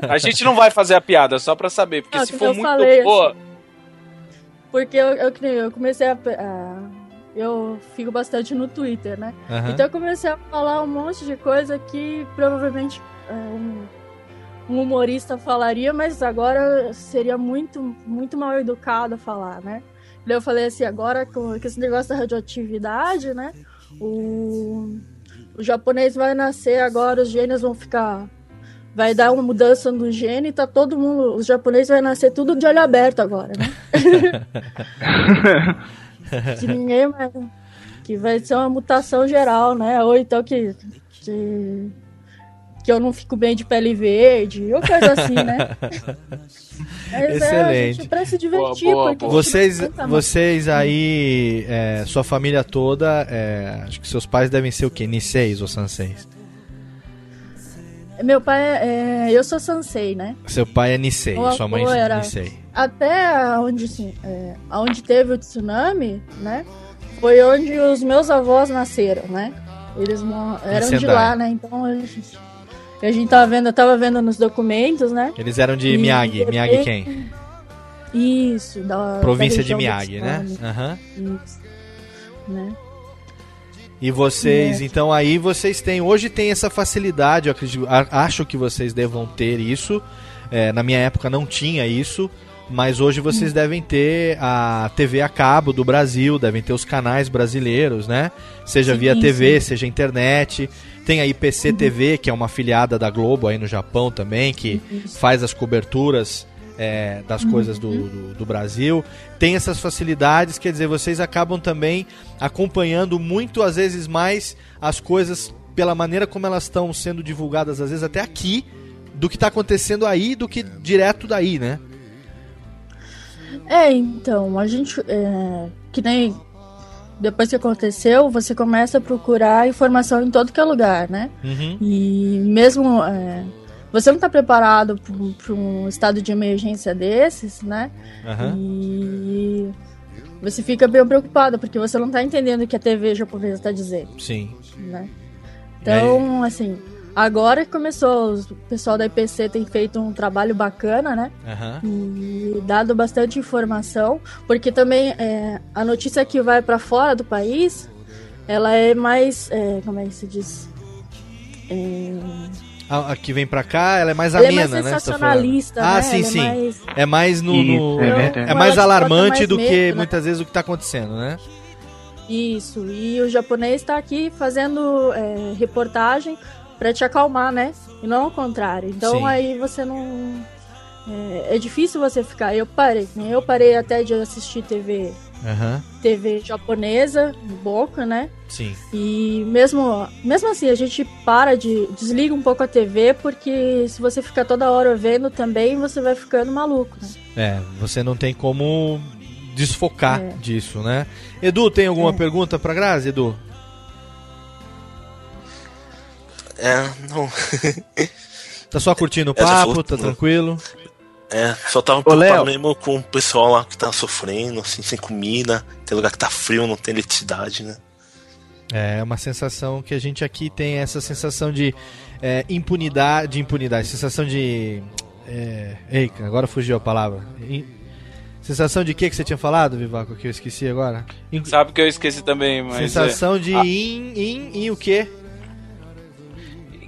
A gente não vai fazer a piada, só pra saber, porque Não, se for eu muito falei, boa. assim, Porque eu, eu, eu comecei a, a- Eu fico bastante no Twitter, né? Aham. Então eu comecei a falar um monte de coisa que provavelmente é, um, um humorista falaria, mas agora seria muito, muito mal educado falar, né? Daí eu falei assim, agora com, com esse negócio da radioatividade, né? O, o japonês vai nascer agora, os genes vão ficar. Vai dar uma mudança no gene e tá todo mundo. Os japoneses vai nascer tudo de olho aberto agora, né? que ninguém vai. Que vai ser uma mutação geral, né? Ou então que. que, que eu não fico bem de pele verde, ou coisa assim, né? Mas é, Excelente. gente pra se divertir, porque a gente Vocês, mais. vocês aí, é, sua família toda, é, acho que seus pais devem ser o quê? Niseis ou Sanseis? Meu pai é. é, eu sou Sansei, né? Seu pai é Nisei, O sua mãe avô é era- Nisei. Até onde, assim, é, onde teve o tsunami, né? Foi onde os meus avós nasceram, né? Eles eram de lá, né? Então a gente, a gente tava vendo, eu tava vendo nos documentos, né? Eles eram de E, Miyagi. Miyagi quem? Isso, da Província da de Miyagi, né? Aham. Isso. Né? E vocês, É. então aí vocês têm, hoje tem essa facilidade, eu acredito, acho que vocês devam ter isso. É, na minha época não tinha isso, mas hoje vocês devem ter a TV a cabo do Brasil, devem ter os canais brasileiros, né? Seja Sim, via TV, sim. seja internet. Tem a IPC TV, que é uma afiliada da Globo aí no Japão também, que faz as coberturas é, das coisas do, do, do Brasil. Tem essas facilidades, quer dizer, vocês acabam também acompanhando muito, às vezes, mais as coisas pela maneira como elas estão sendo divulgadas, às vezes até aqui, do que está acontecendo aí, do que direto daí, né? É, então, a gente. é, que nem. Depois que aconteceu, você começa a procurar informação em todo que é lugar, né? Uhum. E mesmo. é, você não está preparado para um estado de emergência desses, né? Aham. E você fica bem preocupado, porque você não está entendendo o que a TV japonesa está dizendo, Sim. né? Então, assim, agora que começou, o pessoal da IPC tem feito um trabalho bacana, né? Aham. e dado bastante informação, porque também é, a notícia que vai para fora do país, ela é mais, é, como é que se diz? É, A, a que vem pra cá, ela é mais Ela é amena, mais né? tá sensacionalista, falando. Ah, né? sim, Ela é sim. mais- É mais no. no- Isso, é é mais alarmante mais do que medo, né? muitas vezes o que tá acontecendo, né? Isso, e o japonês tá aqui fazendo é, reportagem pra te acalmar, né? E não ao contrário. Então Sim. aí você não. É, é difícil você ficar. Eu parei, né? Eu parei até de assistir TV, Aham. TV japonesa, boca, né? Sim. E mesmo, mesmo assim, a gente para de. desliga um pouco a TV, porque se você ficar toda hora vendo também, você vai ficando maluco, né? É, você não tem como desfocar É. disso, né? Edu, tem alguma pergunta pra Grazi, Edu? É, não. Tá só curtindo o papo, tá tranquilo? É, só tava preocupado mesmo com o pessoal lá que tá sofrendo, assim, sem comida. Tem lugar que tá frio, não tem eletricidade, né? É uma sensação que a gente aqui tem essa sensação de é, impunidade, de impunidade, sensação de é, ei, agora fugiu a palavra. In- sensação de que que você tinha falado, Vivaco, que eu esqueci agora? In- Sabe que eu esqueci também, mas. sensação é, de a in, in, in o quê?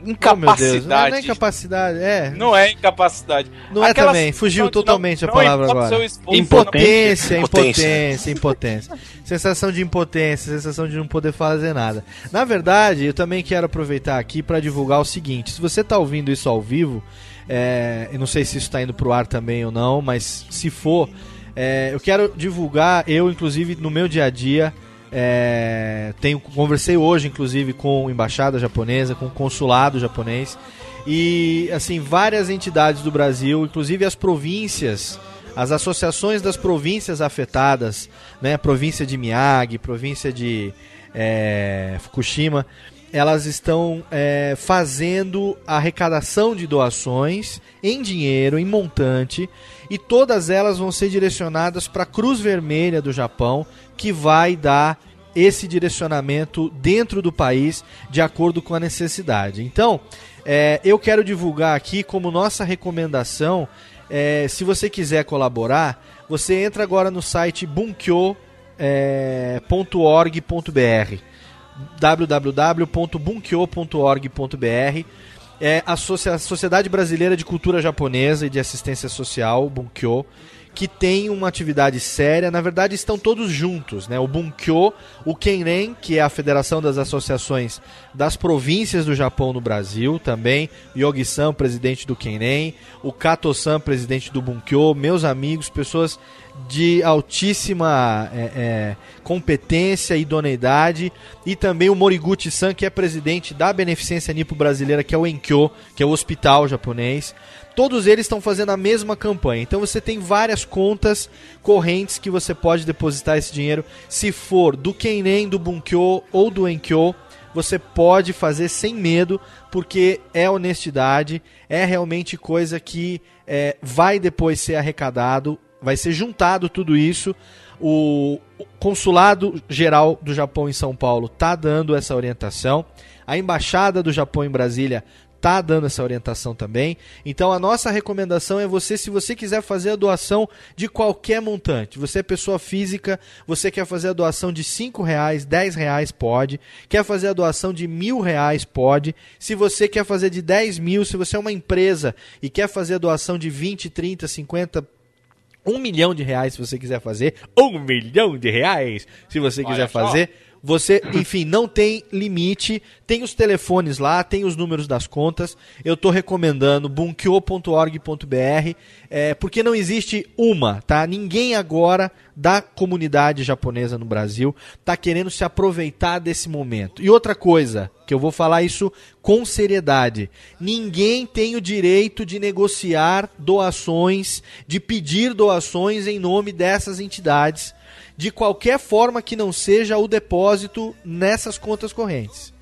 Incapacidade. Oh, meu Deus, não é incapacidade, é. Não é incapacidade. Não é Aquela também, fugiu totalmente não- a palavra agora. o esforço, Impotência, não- impotência, impotência. sensação de impotência, sensação de não poder fazer nada. Na verdade, eu também quero aproveitar aqui para divulgar o seguinte: se você tá ouvindo isso ao vivo, é, eu não sei se isso tá indo pro ar também ou não, mas se for, é, eu quero divulgar, eu inclusive no meu dia a dia. É, tenho, conversei hoje, inclusive, com embaixada japonesa, com consulado japonês. E assim várias entidades do Brasil, inclusive as províncias, as associações das províncias afetadas, né, província de Miyagi, província de é, Fukushima, elas estão é, fazendo arrecadação de doações em dinheiro, em montante, e todas elas vão ser direcionadas para a Cruz Vermelha do Japão, que vai dar esse direcionamento dentro do país de acordo com a necessidade. Então, é, eu quero divulgar aqui como nossa recomendação. é, se você quiser colaborar, você entra agora no site é, bunkyo.org.br www.bunkyo.org.br é a Socie- a Sociedade Brasileira de Cultura Japonesa e de Assistência Social, Bunkyo, que tem uma atividade séria. Na verdade, estão todos juntos, né? O Bunkyo, o Kenren, que é a Federação das Associações das Províncias do Japão no Brasil, também, Yogi-san, presidente do Kenren, o Kato-san, presidente do Bunkyo, meus amigos, pessoas de altíssima é, é, competência idoneidade, e também o Moriguchi-san, que é presidente da Beneficência Nipo Brasileira, que é o Enkyo, que é o hospital japonês. Todos eles estão fazendo a mesma campanha. Então você tem várias contas correntes que você pode depositar esse dinheiro. Se for do Kenren, do Bunkyo ou do Enkyo, você pode fazer sem medo, porque é honestidade, é realmente coisa que é, vai depois ser arrecadado, vai ser juntado tudo isso. O Consulado Geral do Japão em São Paulo está dando essa orientação. A Embaixada do Japão em Brasília está dando essa orientação também. Então a nossa recomendação é você, se você quiser fazer a doação de qualquer montante, você é pessoa física, você quer fazer a doação de 5 reais, 10 reais, pode. Quer fazer a doação de mil reais, pode. Se você quer fazer de 10 mil, se você é uma empresa e quer fazer a doação de 20, 30, 50, um milhão de reais se você quiser fazer, um milhão de reais se você Olha quiser só. fazer. Você, enfim, não tem limite. Tem os telefones lá, tem os números das contas. Eu tô recomendando bunkyo.org.br, é, porque não existe uma, tá? Ninguém agora da comunidade japonesa no Brasil tá querendo se aproveitar desse momento. E outra coisa, que eu vou falar isso com seriedade. Ninguém tem o direito de negociar doações, de pedir doações em nome dessas entidades de qualquer forma que não seja o depósito nessas contas correntes.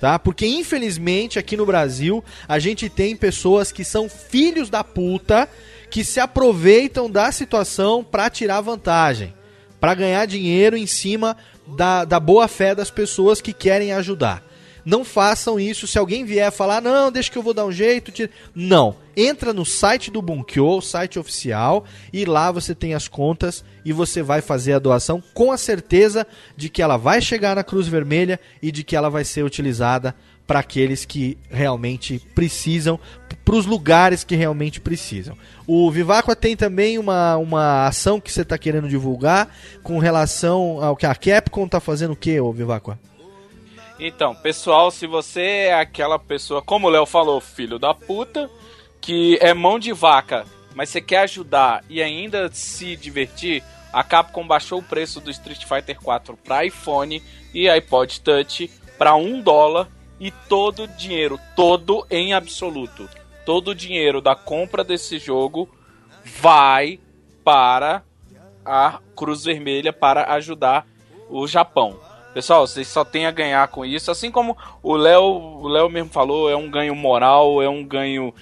Tá? Porque infelizmente aqui no Brasil a gente tem pessoas que são filhos da puta que se aproveitam da situação para tirar vantagem, para ganhar dinheiro em cima da, da boa fé das pessoas que querem ajudar. Não façam isso. Se alguém vier falar, não, deixa que eu vou dar um jeito. tira-" Não. Entra no site do Bunkyo, site oficial, e lá você tem as contas e você vai fazer a doação com a certeza de que ela vai chegar na Cruz Vermelha e de que ela vai ser utilizada para aqueles que realmente precisam, para os lugares que realmente precisam. O Vivacqua tem também uma, uma ação que você está querendo divulgar com relação ao que a Capcom está fazendo o que, Vivacqua? Então, pessoal, se você é aquela pessoa, como o Léo falou, filho da puta, que é mão de vaca, mas você quer ajudar e ainda se divertir, a Capcom baixou o preço do Street Fighter 4 para iPhone e iPod Touch para um dólar e todo o dinheiro, todo em absoluto, todo o dinheiro da compra desse jogo vai para a Cruz Vermelha para ajudar o Japão. Pessoal, vocês só têm a ganhar com isso. Assim como o Léo, o Léo mesmo falou, é um ganho moral, é um ganho,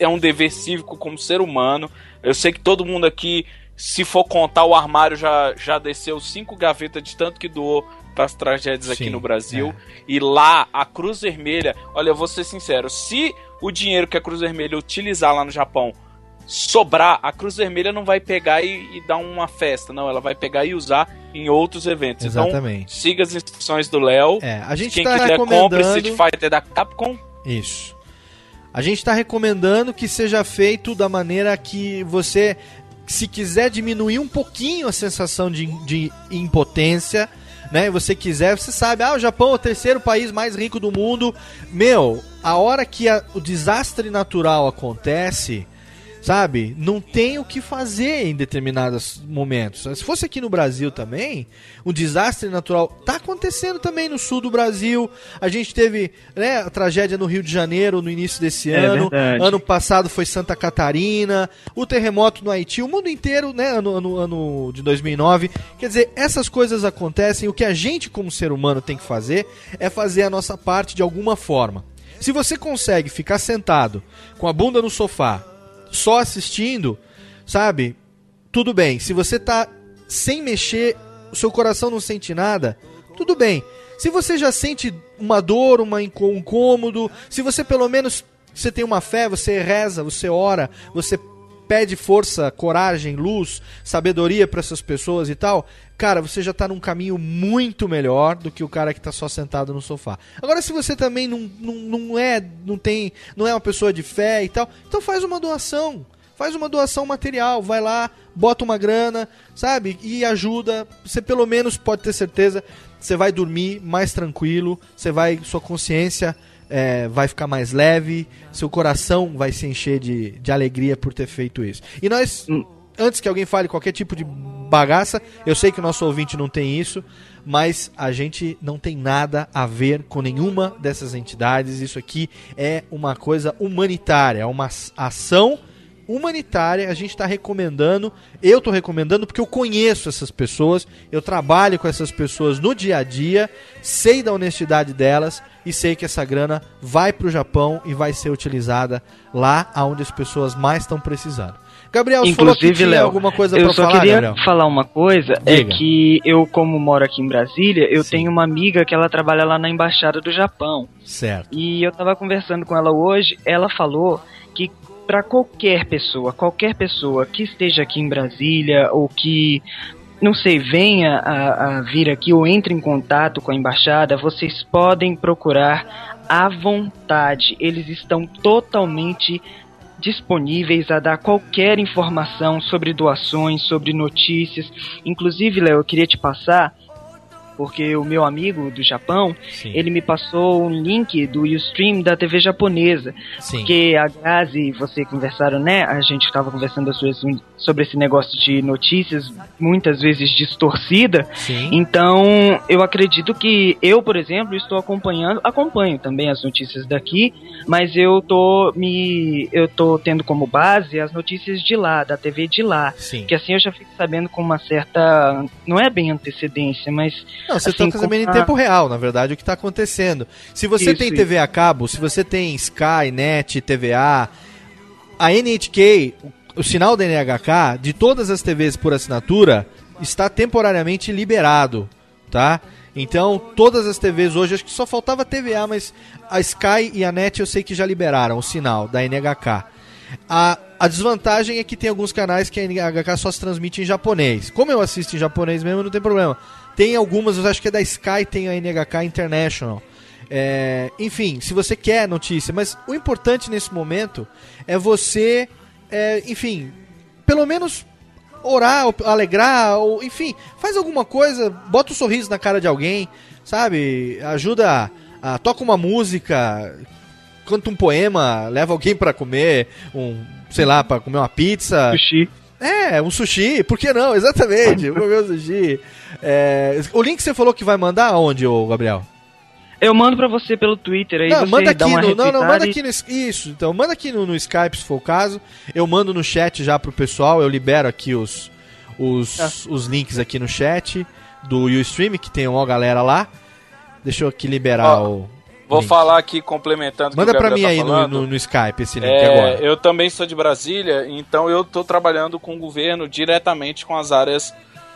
é um dever cívico como ser humano. Eu sei que todo mundo aqui, se for contar o armário, já, já desceu cinco gavetas de tanto que doou para as tragédias aqui Sim, no Brasil. E lá, a Cruz Vermelha, olha, eu vou ser sincero, se o dinheiro que a Cruz Vermelha utilizar lá no Japão sobrar, a Cruz Vermelha não vai pegar e, e dar uma festa, não. Ela vai pegar e usar em outros eventos. Exatamente. Então, siga as instruções do Léo. É, a gente Quem tá quiser, compre recomendando- Street Fighter da Capcom. Isso. A gente está recomendando que seja feito da maneira que você, se quiser diminuir um pouquinho a sensação de, de impotência, né? Você quiser, você sabe, ah, o Japão é o terceiro país mais rico do mundo. Meu, a hora que a- o desastre natural acontece, sabe? Não tem o que fazer em determinados momentos. Se fosse aqui no Brasil também, um desastre natural tá acontecendo também no sul do Brasil. A gente teve né, a tragédia no Rio de Janeiro no início desse É ano. verdade. Ano passado foi Santa Catarina, o terremoto no Haiti, o mundo inteiro, né, ano, ano, ano de 2009. Quer dizer, essas coisas acontecem. O que a gente como ser humano tem que fazer é fazer a nossa parte de alguma forma. Se você consegue ficar sentado com a bunda no sofá, só assistindo, sabe? Tudo bem. Se você tá sem mexer, o seu coração não sente nada, tudo bem. Se você já sente uma dor, uma um incômodo, se você pelo menos você tem uma fé, você reza, você ora, você pede força, coragem, luz, sabedoria para essas pessoas e tal, cara, você já tá num caminho muito melhor do que o cara que tá só sentado no sofá. Agora, se você também não, não, não é, não tem, não é uma pessoa de fé e tal, então faz uma doação. Faz uma doação material, vai lá, bota uma grana, sabe? E ajuda. Você pelo menos pode ter certeza, você vai dormir mais tranquilo, você vai, sua consciência é, vai ficar mais leve, seu coração vai se encher de, de alegria por ter feito isso. E nós, antes que alguém fale qualquer tipo de bagaça, eu sei que o nosso ouvinte não tem isso, mas a gente não tem nada a ver com nenhuma dessas entidades. Isso aqui é uma coisa humanitária, é uma ação humanitária. A gente está recomendando, eu estou recomendando porque eu conheço essas pessoas, eu trabalho com essas pessoas no dia a dia, sei da honestidade delas e sei que essa grana vai para o Japão e vai ser utilizada lá onde as pessoas mais estão precisando. Gabriel, Inclusive, Léo, alguma coisa eu só falar, queria Gabriel? falar uma coisa, é Diga. que eu, como moro aqui em Brasília, eu tenho uma amiga que ela trabalha lá na Embaixada do Japão. Certo. E eu tava conversando com ela hoje, ela falou para qualquer pessoa, qualquer pessoa que esteja aqui em Brasília ou que não sei, venha a, a vir aqui ou entre em contato com a embaixada, vocês podem procurar à vontade. Eles estão totalmente disponíveis a dar qualquer informação sobre doações, sobre notícias. Inclusive, Léo, eu queria te passar porque o meu amigo do Japão, ele me passou um link do Ustream da TV japonesa. Sim. Porque a Grazi e você conversaram, né? A gente estava conversando sobre- sobre esse negócio de notícias muitas vezes distorcida. Sim. Então, eu acredito que eu, por exemplo, estou acompanhando, acompanho também as notícias daqui, mas eu tô me eu tô tendo como base as notícias de lá, da TV de lá. Sim. Que assim eu já fico sabendo com uma certa, não é bem antecedência, mas Não, você assim, está sabendo em tempo real, na verdade, o que está acontecendo. Se você Isso, tem isso. TV a cabo, se você tem Sky, Net, TVA, a NHK, o, sinal da NHK, de todas as TVs por assinatura, está temporariamente liberado, tá? Então, todas as TVs hoje, acho que só faltava TVA, mas a Sky e a Net eu sei que já liberaram o sinal da NHK. A, a desvantagem é que tem alguns canais que a NHK só se transmite em japonês. Como eu assisto em japonês mesmo, não tem problema. Tem algumas, eu acho que é da Sky, tem a NHK International. É, enfim, se você quer notícia, mas o importante nesse momento é você, é, enfim, pelo menos orar, alegrar, ou enfim, faz alguma coisa, bota um sorriso na cara de alguém, sabe? Ajuda, a, toca uma música, canta um poema, leva alguém pra comer, um, sei lá, pra comer uma pizza. Sushi. É, um sushi, por que não? Exatamente, comer um sushi. É, o link que você falou que vai mandar aonde, ô Gabriel? Eu mando pra você pelo Twitter aí Não, você manda aqui dá uma no, não, não, manda aqui no isso, então manda aqui no, no Skype se for o caso. Eu mando no chat já pro pessoal, eu libero aqui os os, Tá. os links aqui no chat do Ustream que tem uma galera lá. Deixa eu aqui liberar Ó, o Vou link. falar aqui complementando Manda Gabriel mim tá aí no, no, no Skype esse link É, agora. eu também sou de Brasília, então eu estou trabalhando com o governo diretamente com as áreas,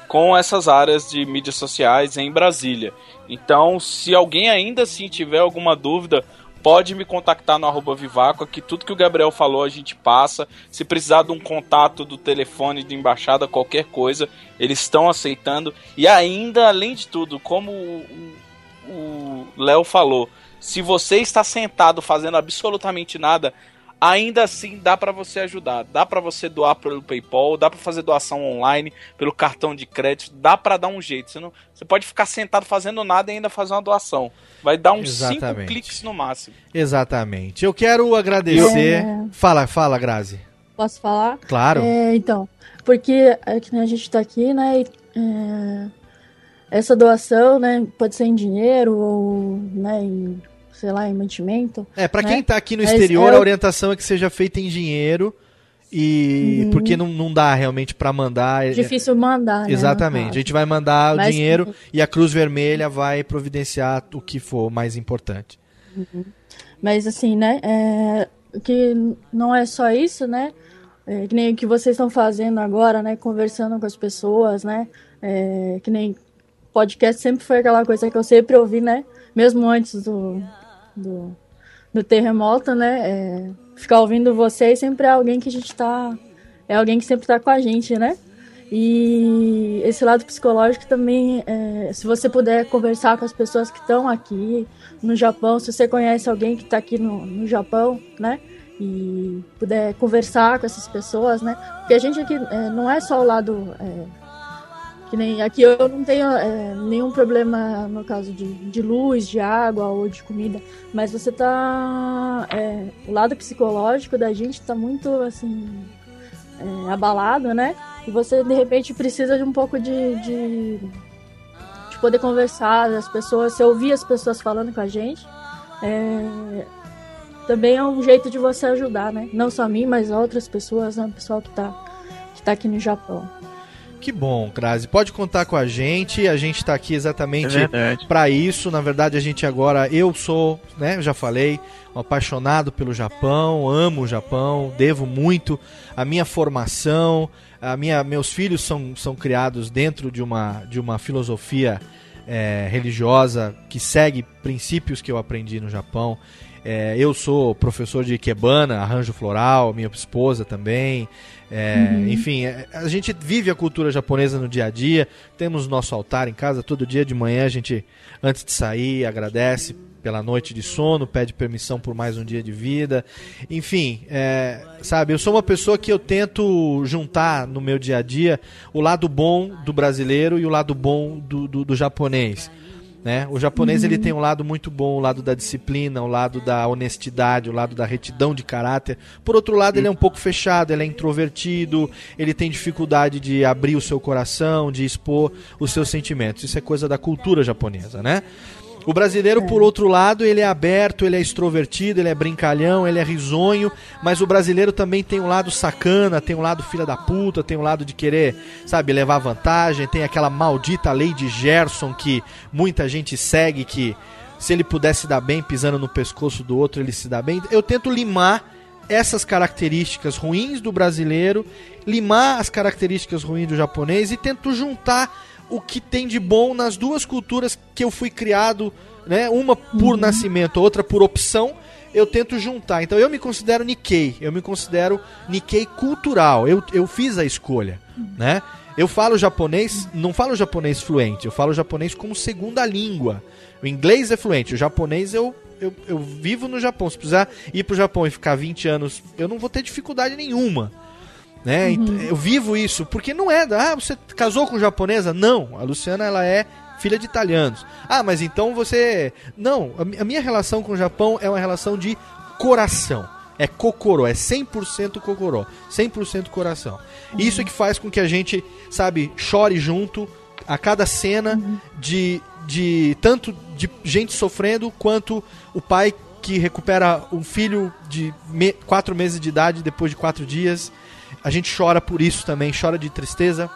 com essas áreas de mídias sociais em Brasília. Então, se alguém ainda assim tiver alguma dúvida, pode me contactar no arroba Vivaco, que tudo que o Gabriel falou a gente passa. Se precisar de um contato do telefone de embaixada, qualquer coisa, eles estão aceitando. E ainda, além de tudo, como o- Léo falou, se você está sentado fazendo absolutamente nada, ainda assim dá pra você ajudar. Dá pra você doar pelo PayPal, dá pra fazer doação online, pelo cartão de crédito, dá pra dar um jeito. Você, não, você pode ficar sentado fazendo nada e ainda fazer uma doação. Vai dar uns 5 Exatamente. cliques no máximo. Exatamente. Eu quero agradecer. É. Fala, fala, Grazi. Posso falar? Claro. É, então, porque é que nem a gente tá aqui, né? e, é, essa doação, né? Pode ser em dinheiro ou, né? Em, sei lá, em mantimento. É, pra né? quem tá aqui no exterior, é a o- orientação é que seja feita em dinheiro. E Uhum. porque não, não dá realmente pra mandar. é- Difícil mandar, né, Exatamente. A gente vai mandar o Mas- dinheiro e a Cruz Vermelha vai providenciar o que for mais importante. Uhum. Mas assim, né? É, que não é só isso, né? É, que nem o que vocês estão fazendo agora, né? Conversando com as pessoas, né? É, que nem podcast sempre foi aquela coisa que eu sempre ouvi, né? Mesmo antes do, do, do terremoto, né? É, ficar ouvindo vocês sempre é alguém que a gente tá. É alguém que sempre tá com a gente, né? E esse lado psicológico também, é, se você puder conversar com as pessoas que estão aqui no Japão, se você conhece alguém que está aqui no, no Japão, né? E puder conversar com essas pessoas, né? Porque a gente aqui é, não é só o lado. é, que nem aqui eu não tenho é, nenhum problema no caso de, de luz, de água ou de comida, mas você tá. é, o lado psicológico da gente tá muito assim. é, abalado, né? E você de repente precisa de um pouco de, de, de poder conversar, as pessoas, ouvir as pessoas falando com a gente. é, também é um jeito de você ajudar, né? Não só a mim, mas a outras pessoas, né? O pessoal que tá, que tá aqui no Japão. Que bom, Grazi. Pode contar com a gente. A gente tá aqui exatamente É para isso. Na verdade, a gente agora, eu sou, né, já falei, um apaixonado pelo Japão, amo o Japão, devo muito a minha formação, a minha, meus filhos são, são criados dentro de uma, de uma filosofia é, religiosa que segue princípios que eu aprendi no Japão. É, eu sou professor de Ikebana, arranjo floral, minha esposa também. É, Uhum. Enfim, é, a gente vive a cultura japonesa no dia a dia. Temos nosso altar em casa todo dia de manhã. A gente, antes de sair, agradece pela noite de sono, pede permissão por mais um dia de vida. Enfim, é, sabe, eu sou uma pessoa que eu tento juntar no meu dia a dia o lado bom do brasileiro e o lado bom do, do, do japonês. Né? O japonês Uhum. ele tem um lado muito bom, o lado da disciplina, o lado da honestidade, o lado da retidão de caráter. Por outro lado, ele é um pouco fechado, ele é introvertido, ele tem dificuldade de abrir o seu coração, de expor os seus sentimentos. Isso é coisa da cultura japonesa, né? O brasileiro, por outro lado, ele é aberto, ele é extrovertido, ele é brincalhão, ele é risonho, mas o brasileiro também tem um lado sacana, tem um lado filha da puta, tem um lado de querer, sabe, levar vantagem, tem aquela maldita lei de Gerson que muita gente segue que se ele pudesse dar bem pisando no pescoço do outro, ele se dá bem. Eu tento limar essas características ruins do brasileiro, limar as características ruins do japonês e tento juntar o que tem de bom nas duas culturas que eu fui criado né? Uma por nascimento, outra por opção. Eu tento juntar. Então eu me considero Nikkei. Eu me considero Nikkei cultural. Eu, eu fiz a escolha, né? Eu falo japonês, não falo japonês fluente, eu falo japonês como segunda língua. O inglês é fluente, o japonês eu, eu, eu vivo no Japão. Se precisar ir pro Japão e ficar 20 anos, eu não vou ter dificuldade nenhuma. Né? Ent- Eu vivo isso, porque não é. Ah, você casou com japonesa? Não. A Luciana ela é filha de italianos. Ah, mas então você. Não, a mi- a minha relação com o Japão é uma relação de coração. É cocorô, é 100% cocorô, 100% coração. Isso é que faz com que a gente, sabe, chore junto a cada cena de, de tanto de gente sofrendo quanto o pai que recupera um filho de me- quatro meses de idade depois de quatro dias. A gente chora por isso também, chora de tristeza,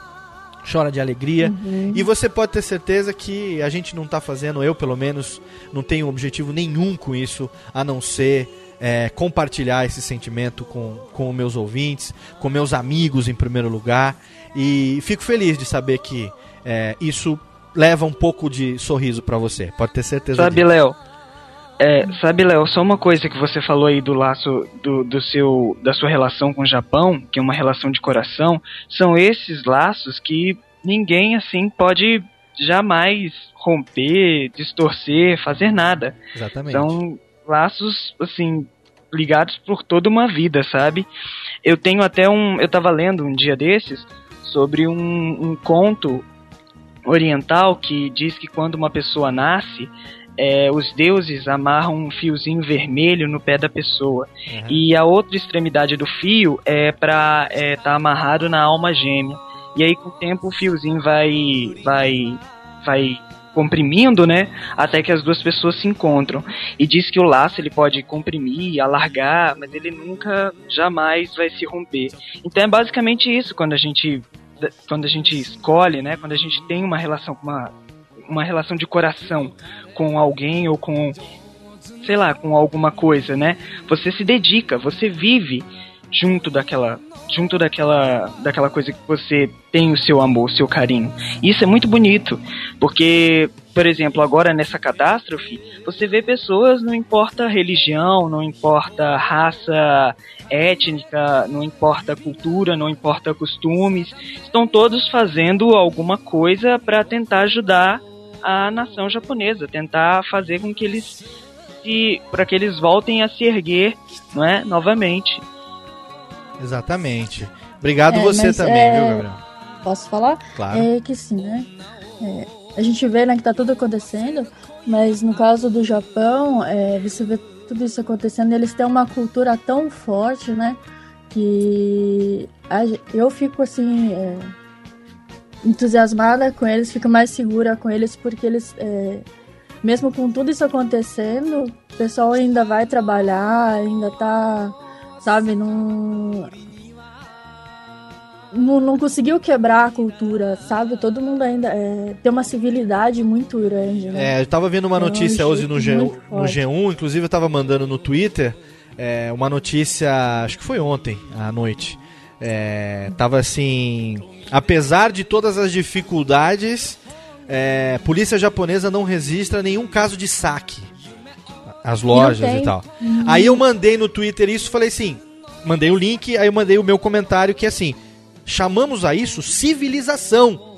chora de alegria. Uhum. E você pode ter certeza que a gente não tá fazendo, eu pelo menos, não tenho objetivo nenhum com isso, a não ser é, compartilhar esse sentimento com, com meus ouvintes, com meus amigos em primeiro lugar. E fico feliz de saber que é, isso leva um pouco de sorriso pra você. Pode ter certeza Sabe, disso. Léo? É, sabe, Léo, só uma coisa que você falou aí do laço do, do seu da sua relação com o Japão, que é uma relação de coração, são esses laços que ninguém assim pode jamais romper, distorcer, fazer nada. Exatamente. São laços assim ligados por toda uma vida, sabe? Eu tenho até um, eu tava lendo um dia desses sobre um, um conto oriental que diz que quando uma pessoa nasce, é, os deuses amarram um fiozinho vermelho no pé da pessoa. E a outra extremidade do fio é pra estar tá amarrado na alma gêmea. E aí com o tempo o fiozinho vai vai vai comprimindo, né, até que as duas pessoas se encontram. E diz que o laço ele pode comprimir, alargar, mas ele nunca jamais vai se romper. Então é basicamente isso quando a gente quando a gente escolhe, né, quando a gente tem uma relação com uma uma relação de coração com alguém ou com sei lá, com alguma coisa, né? Você se dedica, você vive junto daquela junto daquela daquela coisa que você tem o seu amor, o seu carinho. E isso é muito bonito, porque por exemplo, agora nessa catástrofe, você vê pessoas, não importa religião, não importa raça étnica, não importa cultura, não importa costumes, estão todos fazendo alguma coisa para tentar ajudar a nação japonesa, tentar fazer com que eles se para que eles voltem a se erguer, não é, novamente. Exatamente. Obrigado É, você também, é, viu, Gabriel? Posso falar? Claro. É que sim, né? É, a gente vê né, que tá tudo acontecendo, mas no caso do Japão, é, você vê tudo isso acontecendo, eles têm uma cultura tão forte, né? Que a eu fico assim. Entusiasmada com eles, fico mais segura com eles, porque eles. é, mesmo com tudo isso acontecendo, o pessoal ainda vai trabalhar, ainda tá. Sabe, não não, não conseguiu quebrar a cultura, sabe? Todo mundo ainda é, tem uma civilidade muito grande, né? É, eu tava vendo uma É um notícia hoje no, G, no forte. G1, inclusive eu tava mandando no Twitter é, uma notícia, acho que foi ontem à noite. É, tava assim, apesar de todas as dificuldades, é, polícia japonesa não registra nenhum caso de saque. As lojas e tal. Uhum. Aí eu mandei no Twitter isso, falei assim, mandei o link, aí eu mandei o meu comentário que é assim, chamamos a isso civilização.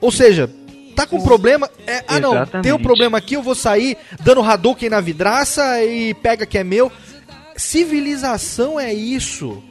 Ou seja, tá com problema, é, ah não, Exatamente. tem um problema aqui, eu vou sair dando Hadouken na vidraça e pega que é meu. Civilização é isso.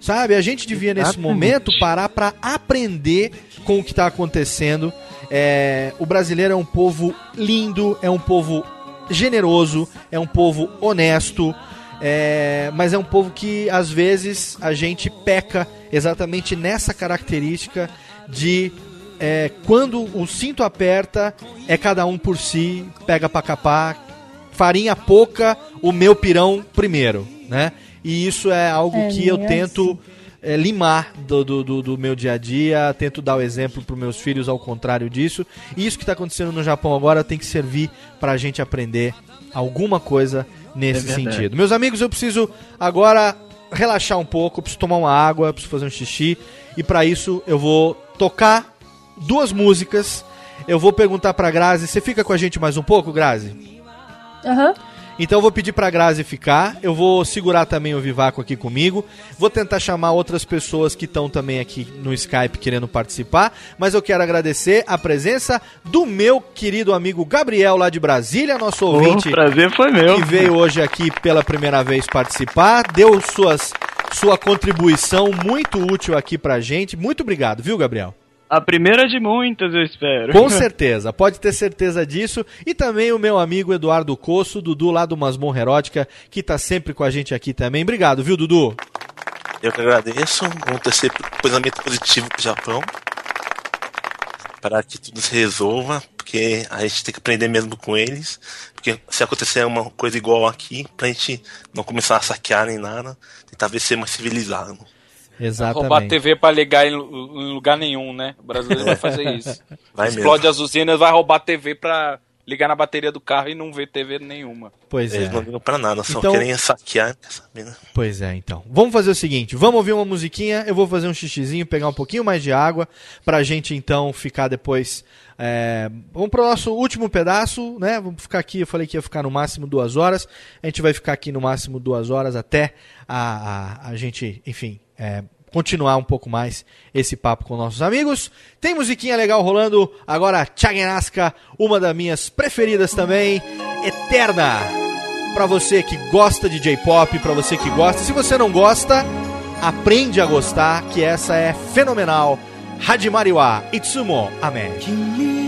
Sabe? A gente devia nesse momento parar pra aprender com o que tá acontecendo. É, o brasileiro é um povo lindo, é um povo generoso, é um povo honesto, é, mas é um povo que às vezes a gente peca exatamente nessa característica de é, quando o cinto aperta, é cada um por si, pega pra capar, farinha pouca, o meu pirão primeiro, né? E isso é algo É, que eu tento é, limar do, do, do- do meu dia a dia, tento dar o exemplo para meus filhos ao contrário disso. E isso que está acontecendo no Japão agora tem que servir para a gente aprender alguma coisa nesse É sentido. Meus amigos, eu preciso agora relaxar um pouco, eu preciso tomar uma água, preciso fazer um xixi. E para isso eu vou tocar duas músicas. Eu vou perguntar pra Grazi. Você fica com a gente mais um pouco, Grazi? Aham. Então eu vou pedir pra Grazi ficar. Eu vou segurar também o Vivaco aqui comigo. Vou tentar chamar outras pessoas que estão também aqui no Skype querendo participar. Mas eu quero agradecer a presença do meu querido amigo Gabriel lá de Brasília, nosso ouvinte. O prazer foi meu. Que veio hoje aqui pela primeira vez participar. Deu suas, sua contribuição muito útil aqui pra gente. Muito obrigado, viu, Gabriel? A primeira de muitas, eu espero. Com certeza, pode ter certeza disso. E também o meu amigo Eduardo Coço, Dudu lá do Masmorra Erótica, que tá sempre com a gente aqui também. Obrigado, viu, Dudu? Eu que agradeço. Vamos torcer por pensamento positivo pro Japão. Para que tudo se resolva. Porque a gente tem que aprender mesmo com eles. Porque se acontecer uma coisa igual aqui, pra gente não começar a saquear nem nada, tentar ver ser mais civilizado. Exatamente. Roubar TV pra ligar em, em lugar nenhum, né? O brasileiro vai fazer isso. Vai Explode as usinas, vai roubar TV pra ligar na bateria do carro e não ver TV nenhuma. Pois Eles é. não ligam pra nada, só Então- querem saquear, quer saber, né? Pois é, então. Vamos fazer o seguinte, vamos ouvir uma musiquinha, eu vou fazer um xixizinho, pegar um pouquinho mais de água, pra gente então ficar depois... é, Vamos pro nosso último pedaço, né? Vamos ficar aqui, eu falei que ia ficar no máximo duas horas, a gente vai ficar aqui no máximo duas horas até a, a, a gente, enfim... é, Continuar um pouco mais esse papo com nossos amigos. Tem musiquinha legal rolando. Agora, Chagenaska, uma das minhas preferidas também. Eterna. Pra você que gosta de J-pop, pra você que gosta. Se você não gosta, aprende a gostar, que essa é fenomenal. Hajimariwa Itsumo Amen.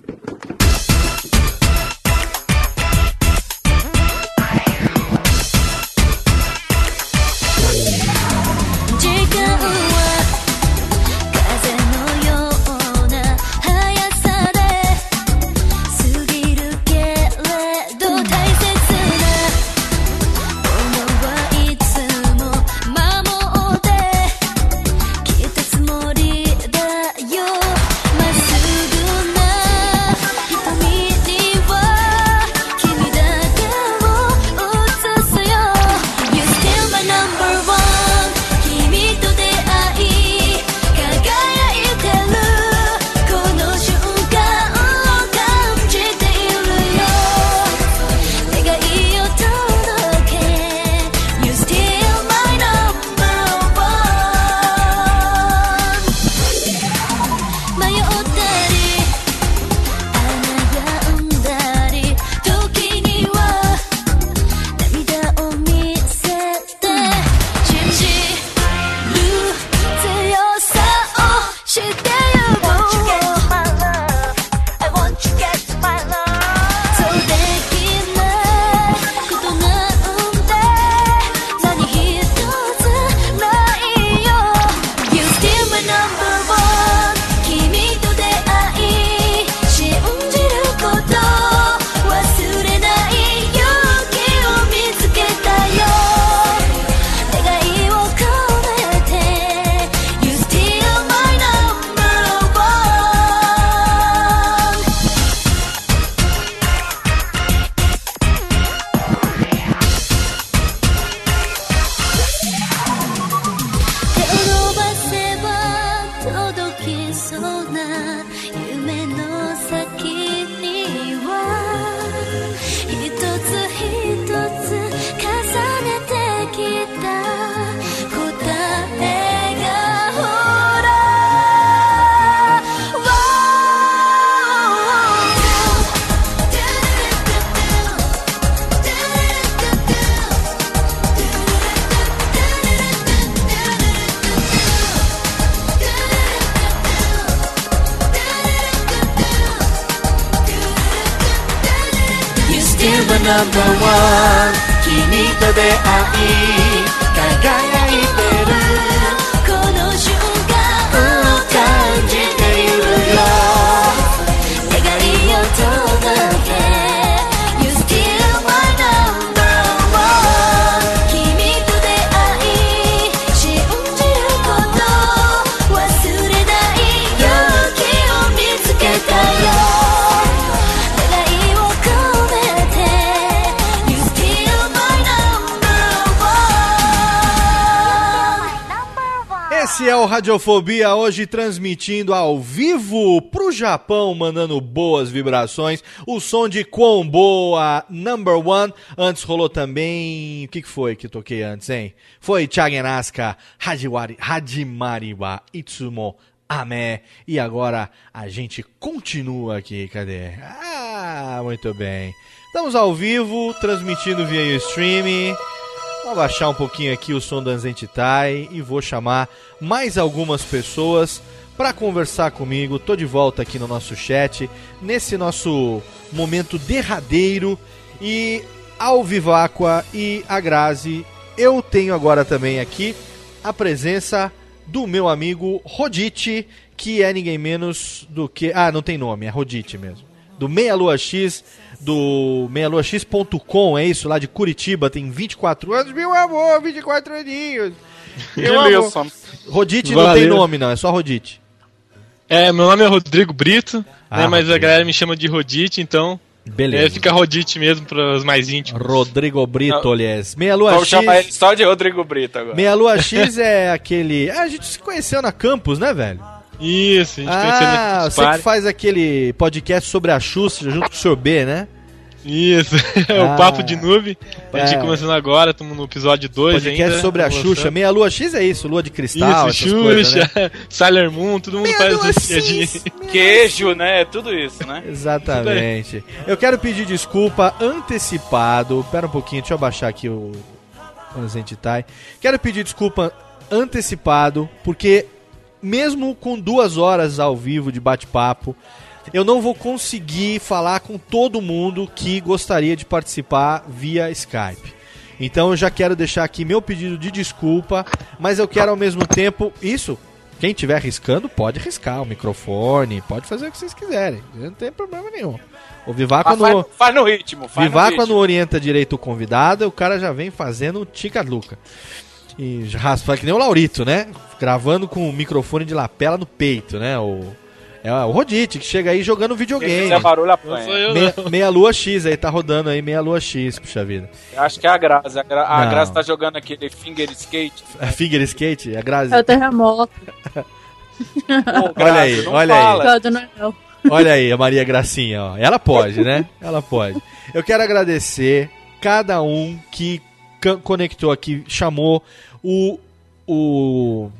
Radiofobia, hoje transmitindo ao vivo pro Japão, mandando boas vibrações. O som de Quão Boa, number one. Antes rolou também. O que, que foi que toquei antes, hein? Foi Chagenaska, Hajiwari, Hajimari wa Itsumo Ame. E agora a gente continua aqui, cadê? Ah, muito bem. Estamos ao vivo, transmitindo via streaming. Vou abaixar um pouquinho aqui o som da Zentitai e vou chamar mais algumas pessoas para conversar comigo. Tô de volta aqui no nosso chat, nesse nosso momento derradeiro e ao Viváqua e a Grazi. Eu tenho agora também aqui a presença do meu amigo Rodite, que é ninguém menos do que. Ah, não tem nome, é Rodite mesmo. Do Meia Lua X, do meialuax.com, é isso? Lá de Curitiba, tem 24 anos. Meu amor, 24 aninhos. Meu amor. Beleza. Rodite não tem Valeu. nome, não, é só Rodite. É, meu nome é Rodrigo Brito, Ah, né, mas a galera me chama de Rodite, então Beleza. É, fica Rodite mesmo para os mais íntimos. Rodrigo Brito, aliás. Meia Lua Vamos X. chamar ele só de Rodrigo Brito agora. Meia Lua X é aquele. Ah, a gente se conheceu na campus, né, velho? Isso, a gente conheceu Ah, nesse você que faz aquele podcast sobre a Xuxa junto com o Sr. B, né? Isso, Ah. o Papo de Nuvem. A gente É. começando agora, estamos no episódio 2 Podcast ainda. sobre a Xuxa. Meia Lua X é isso, Lua de Cristal, Isso, essas coisas, né? Xuxa, Sailor Moon, todo mundo faz essa piadinha. Queijo, né? Tudo isso, né? Exatamente. Eu quero pedir desculpa antecipado. Pera um pouquinho, deixa eu abaixar aqui o, Zentitai. Quero pedir desculpa antecipado, porque mesmo com duas horas ao vivo de bate-papo, eu não vou conseguir falar com todo mundo que gostaria de participar via Skype. Então eu já quero deixar aqui meu pedido de desculpa, mas eu quero ao mesmo tempo isso. Quem estiver arriscando, pode arriscar o microfone, pode fazer o que vocês quiserem. Não tem problema nenhum. O Mas faz, no, faz no ritmo, faz no Viváqua ritmo. não orienta direito o convidado, o cara já vem fazendo tica-luca. E que nem o Laurito, né? Gravando com o microfone de lapela no peito, né? O, é o Rodite, que chega aí jogando Quem videogame. fizer barulho apanha. Não sou eu, Meia, não. meia lua X aí, tá rodando aí, meia lua X, puxa vida. Eu Acho que é a Grazi. A, Gra a. Grazi tá jogando aquele finger skate. A figure skate, a Grazi. É o terremoto. Pô, Olha aí, olha aí. fala. Cláudio Noel. Olha aí, a Maria Gracinha, ó. Ela pode, né? Ela pode. Eu quero agradecer cada um que conectou aqui, chamou o, o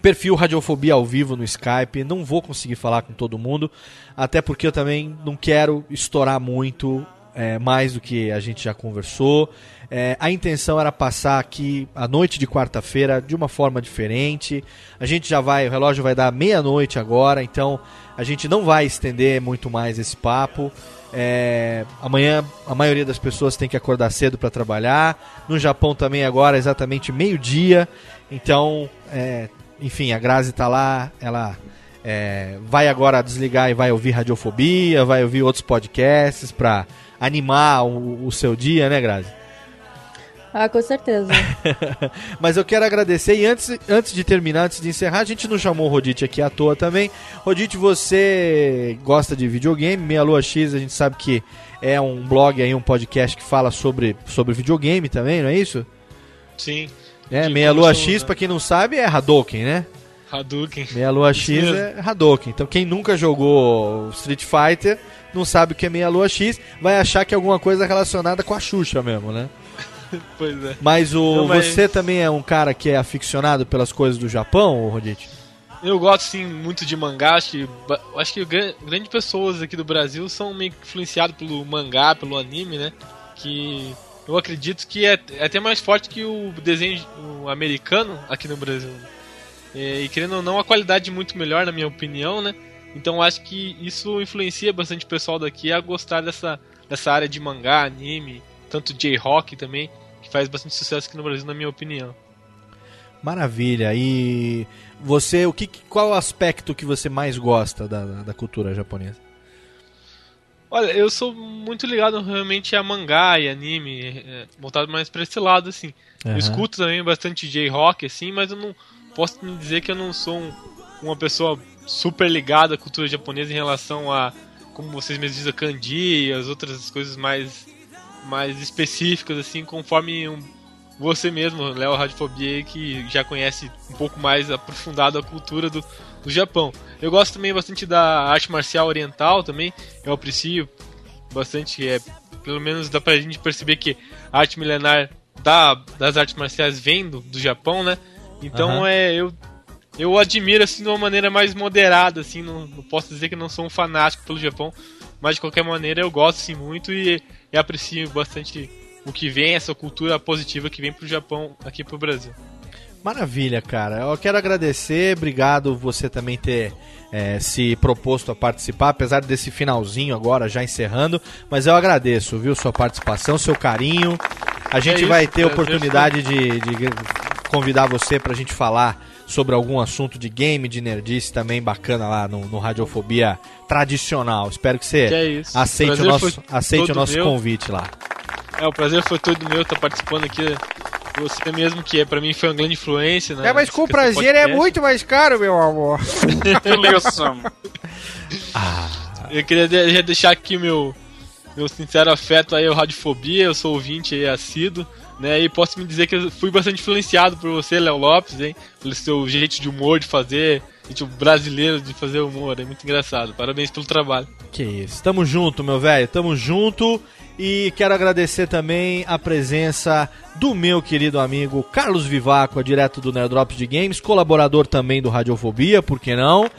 perfil Radiofobia ao vivo no Skype. Não vou conseguir falar com todo mundo, até porque eu também não quero estourar muito é, mais do que a gente já conversou. É, a intenção era passar aqui a noite de quarta-feira de uma forma diferente. A gente já vai, o relógio vai dar meia-noite agora, então a gente não vai estender muito mais esse papo. É, amanhã a maioria das pessoas tem que acordar cedo para trabalhar. No Japão também agora é exatamente meio-dia. Então, é, enfim, a Grazi tá lá, ela é, vai agora desligar e vai ouvir Radiofobia, vai ouvir outros podcasts para animar o, o seu dia, né, Grazi? Ah, com certeza. Mas eu quero agradecer e antes, antes de terminar, antes de encerrar, a gente não chamou o Rodite aqui à toa também. Rodite, você gosta de videogame, Meia Lua X, a gente sabe que é um blog aí, um podcast que fala sobre, sobre videogame também, não é isso? Sim. É, Meia Lua X, né? pra quem não sabe, é Hadouken, né? Hadouken. Meia Lua Isso X mesmo. é Hadouken. Então quem nunca jogou Street Fighter não sabe o que é Meia Lua X, vai achar que é alguma coisa relacionada com a Xuxa mesmo, né? Pois é. Mas o Não, mas- você também é um cara que é aficionado pelas coisas do Japão, Rodite? Eu gosto sim muito de mangá, acho que, acho que gran- grandes pessoas aqui do Brasil são meio influenciadas pelo mangá, pelo anime, né? Que eu acredito que é, é até mais forte que o desenho o americano aqui no Brasil. É, e querendo ou não, a qualidade é muito melhor, na minha opinião, né? Então acho que isso influencia bastante o pessoal daqui a gostar dessa, dessa área de mangá, anime, tanto J-Rock também, faz bastante sucesso aqui no Brasil, na minha opinião. Maravilha. E você, o que, qual o aspecto que você mais gosta da, da cultura japonesa? Olha, eu sou muito ligado realmente a mangá e anime, é, voltado mais pra esse lado, assim. Aham. Eu escuto também bastante J-Rock, assim, mas eu não posso me dizer que eu não sou um- uma pessoa super ligada à cultura japonesa em relação a, como vocês mesmos dizem, a kanji e as outras coisas mais, mais específicas, assim, conforme um- você mesmo, Léo Radiofobia, que já conhece um pouco mais aprofundado a cultura do, do Japão. Eu gosto também bastante da arte marcial oriental também, eu aprecio bastante, é, pelo menos dá pra gente perceber que a arte milenar da, das artes marciais vem do, do Japão, né? Então Aham. é, eu, eu admiro assim de uma maneira mais moderada, assim, não, não posso dizer que não sou um fanático pelo Japão, mas de qualquer maneira eu gosto sim muito e, e aprecio bastante o que vem, essa cultura positiva que vem pro Japão aqui pro Brasil. Maravilha, cara. Eu quero agradecer, obrigado você também ter eh, se proposto a participar, apesar desse finalzinho agora já encerrando, mas eu agradeço, viu, sua participação, seu carinho. A gente isso, vai ter oportunidade de, de convidar você pra gente falar sobre algum assunto de game, de nerdice também bacana lá no, no Radiofobia tradicional. Espero que você Que é aceite o nosso, aceite o nosso meu. convite lá. É, o prazer foi todo meu estar participando aqui. Você mesmo, que é, pra mim foi uma grande influência, né? É, mas com prazer é muito mais caro, meu amor. Wilson. Eu queria deixar aqui meu, meu sincero afeto aí ao Radiofobia, eu sou ouvinte aí assíduo, né? E posso me dizer que eu fui bastante influenciado por você, Léo Lopes, hein? Pelo seu jeito de humor de fazer, jeito brasileiro de fazer humor, é muito engraçado. Parabéns pelo trabalho. Que isso. Tamo junto, meu velho. Tamo junto. E quero agradecer também a presença do meu querido amigo Carlos Vivaco, direto do Nerdrops de Games, colaborador também do Radiofobia, por que não?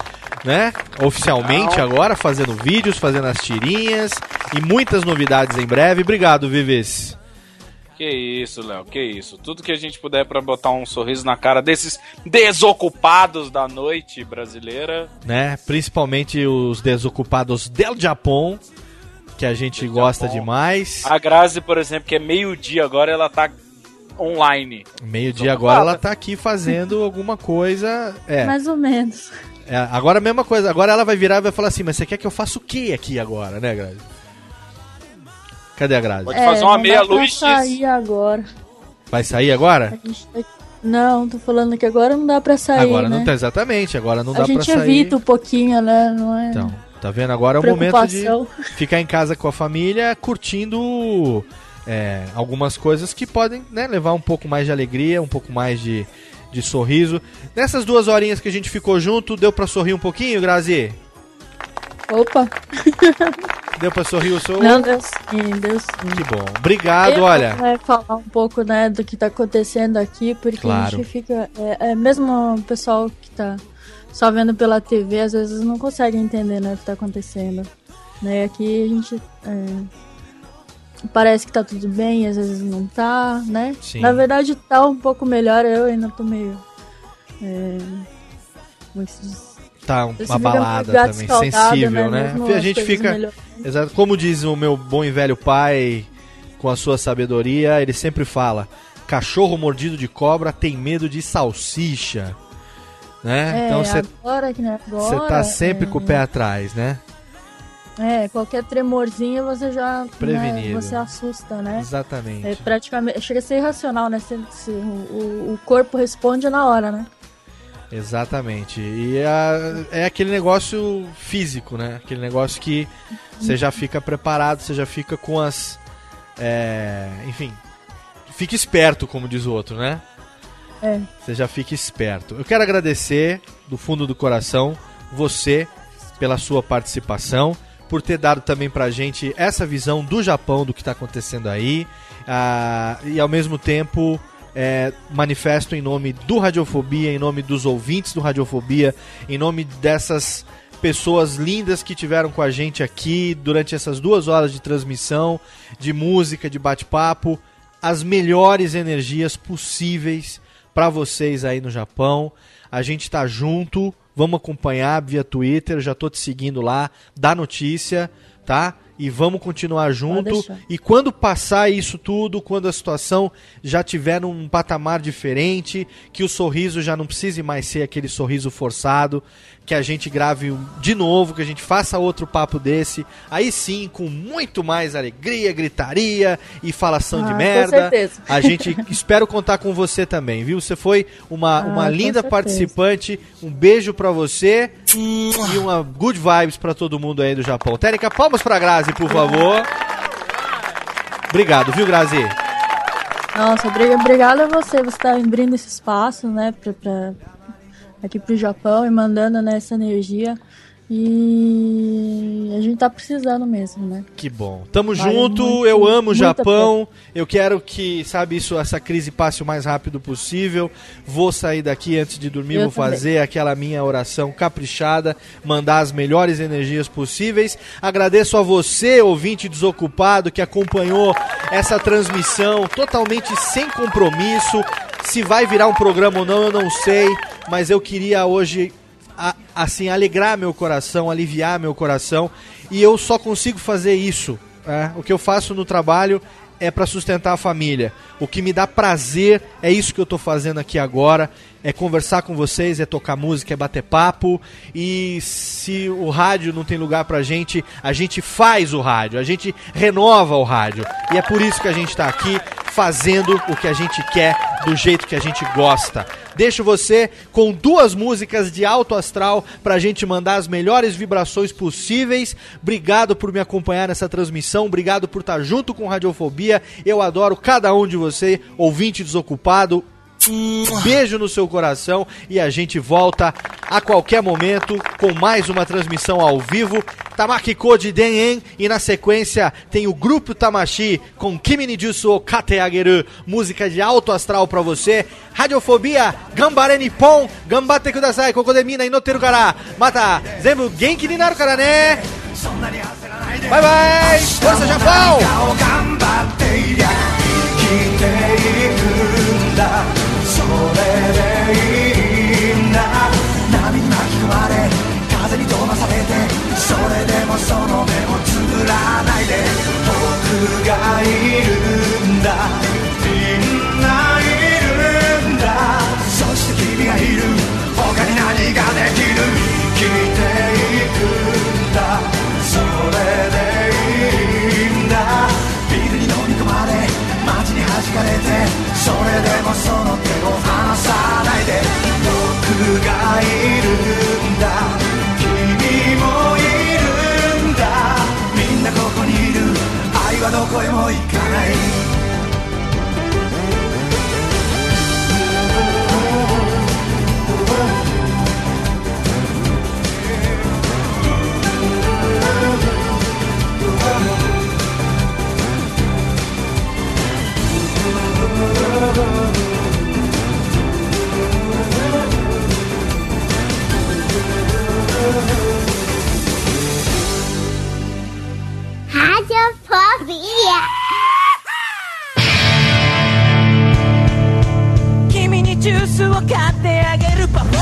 Né? Oficialmente agora, fazendo vídeos, fazendo as tirinhas e muitas novidades em breve. Obrigado, Vives. Que isso, Léo, que isso. Tudo que a gente puder pra botar um sorriso na cara desses desocupados da noite brasileira. Né? Principalmente os desocupados del Japão, que a gente gosta demais. A Grazi, por exemplo, que é meio-dia agora, ela tá online. Meio-dia agora ela tá aqui fazendo alguma coisa. É. Mais ou menos. É, agora a mesma coisa. Agora ela vai virar e vai falar assim: Mas você quer que eu faça o que aqui agora, né, Grazi? Cadê a Grazi? Pode fazer uma não meia dá pra luz sair agora. Vai sair agora? A gente tá- Não, tô falando que agora não dá pra sair, agora né? não tá exatamente, agora não dá a gente pra sair. evita um pouquinho, né? Não é... Então, tá vendo? Agora é o momento de ficar em casa com a família, curtindo é, algumas coisas que podem né, levar um pouco mais de alegria, um pouco mais de, de sorriso. Nessas duas horinhas que a gente ficou junto, deu pra sorrir um pouquinho, Grazi? Opa! Deu pra sorrir o seu? Não, deu sim, deu sim. Que bom. Obrigado, Eu olha. vou, é, falar um pouco, né, do que tá acontecendo aqui, porque a Claro. gente fica. É, é, mesmo o pessoal que tá só vendo pela TV, às vezes não consegue entender né, o que tá acontecendo. Né, aqui a gente. é, parece que tá tudo bem, às vezes não tá, né? Sim. Na verdade tá um pouco melhor, eu ainda tô meio. É, como é que se diz? Tá Você uma fica balada também, escaldado, sensível, né? né? A gente fica. melhores. Exato. Como diz o meu bom e velho pai, com a sua sabedoria, ele sempre fala: cachorro mordido de cobra tem medo de salsicha. Né? É, então você né, você tá sempre é, com o pé atrás, né? É, qualquer tremorzinho você já. Prevenido. Né, você assusta, né? Exatamente. É praticamente. Chega a ser irracional, né? Se, se o, o- o corpo responde na hora, né? Exatamente. E a- é aquele negócio físico, né? Aquele negócio que você já fica preparado, você já fica com as. é, enfim. Fica esperto, como diz o outro, né? É. Você já fica esperto. Eu quero agradecer do fundo do coração você pela sua participação, por ter dado também pra gente essa visão do Japão, do que está acontecendo aí, ah, e ao mesmo tempo é, manifesto em nome do Radiofobia, em nome dos ouvintes do Radiofobia, em nome dessas pessoas lindas que tiveram com a gente aqui durante essas duas horas de transmissão, de música, de bate-papo, as melhores energias possíveis para vocês aí no Japão. A gente tá junto, vamos acompanhar via Twitter, já tô te seguindo lá, dá notícia, tá? E vamos continuar junto. E quando passar isso tudo, quando a situação já tiver num patamar diferente, que o sorriso já não precise mais ser aquele sorriso forçado, que a gente grave um- de novo, que a gente faça outro papo desse, aí sim, com muito mais alegria, gritaria e falação Ah, de com merda. certeza. A gente espero contar com você também, viu? Você foi uma, Ah, uma com linda certeza. participante. Um beijo pra você e uma good vibes pra todo mundo aí do Japão. Técnica, palmas pra Grazi, por favor. Obrigado, viu, Grazi? Nossa, obri- obrigada a você. Você tá abrindo esse espaço, né, pra, pra, aqui pro Japão e mandando né, essa energia. E a gente tá precisando mesmo, né? Que bom. Tamo Vale junto, muito, eu amo o Japão. Eu quero que, sabe, isso, essa crise passe o mais rápido possível. Vou sair daqui antes de dormir, Eu vou também. fazer aquela minha oração caprichada, mandar as melhores energias possíveis. Agradeço a você, ouvinte desocupado, que acompanhou essa transmissão totalmente sem compromisso. Se vai virar um programa ou não, eu não sei, mas eu queria hoje a- assim alegrar meu coração, aliviar meu coração, e eu só consigo fazer isso. né? O que eu faço no trabalho é para sustentar a família. O que me dá prazer é isso que eu tô fazendo aqui agora, é conversar com vocês, é tocar música, é bater papo. E se o rádio não tem lugar pra gente, a gente faz o rádio, a gente renova o rádio. E é por isso que a gente tá aqui fazendo o que a gente quer, do jeito que a gente gosta. Deixo você com duas músicas de alto astral para a gente mandar as melhores vibrações possíveis. Obrigado por me acompanhar nessa transmissão, obrigado por estar junto com Radiofobia. Eu adoro cada um de você, ouvinte desocupado, um beijo no seu coração e a gente volta a qualquer momento com mais uma transmissão ao vivo. Tamaki Code Denen e na sequência tem o grupo Tamashi com Kimi Nijusu Kateageru, música de alto astral para você. Radiofobia, Gambare Nippon, Gambate Kudasai, Kokodemina Inoteru Kara, Mata, Zembu Genki ni naru kara ne. Bye bye! Força Japão! れでいいんだ波に巻き込まれ風に飛ばされてそれでもその目をつぶらないで僕がいるんだみんないるんだそして君がいる他に何ができる生きていくんだそれでいいんだビルに飲み込まれ街に弾かれてそれでもそのどこへも行かない哈就。君にジュースを買ってあげるパフ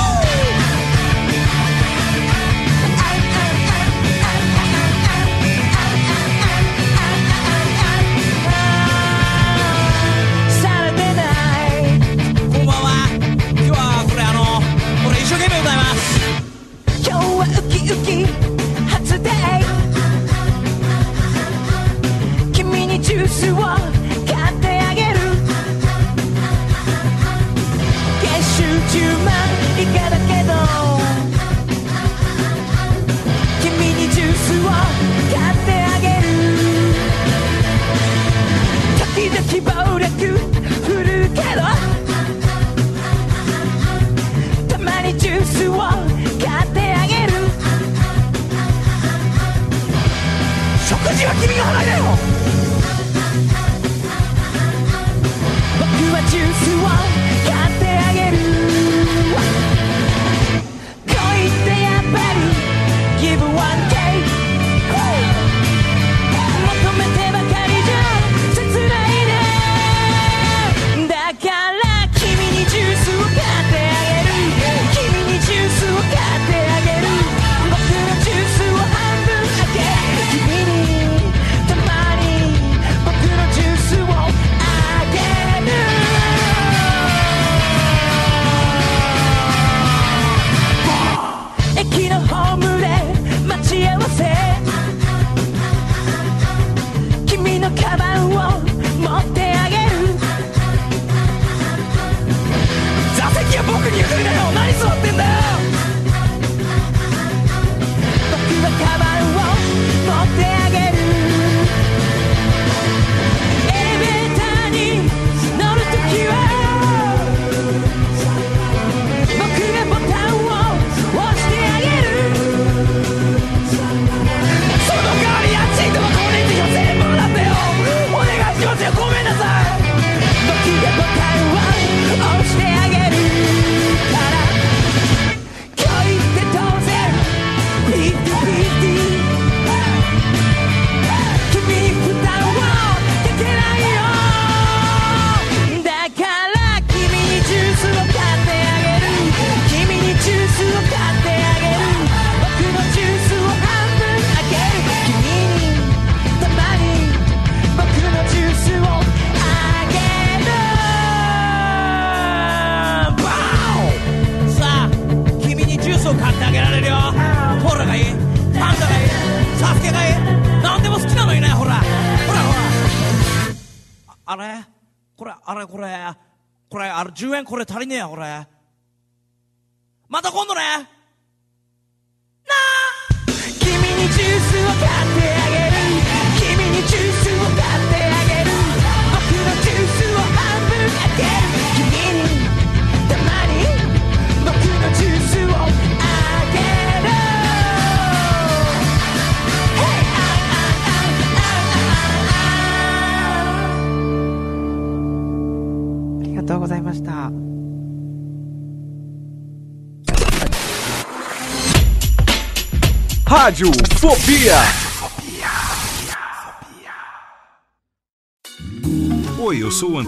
これ足り Rádio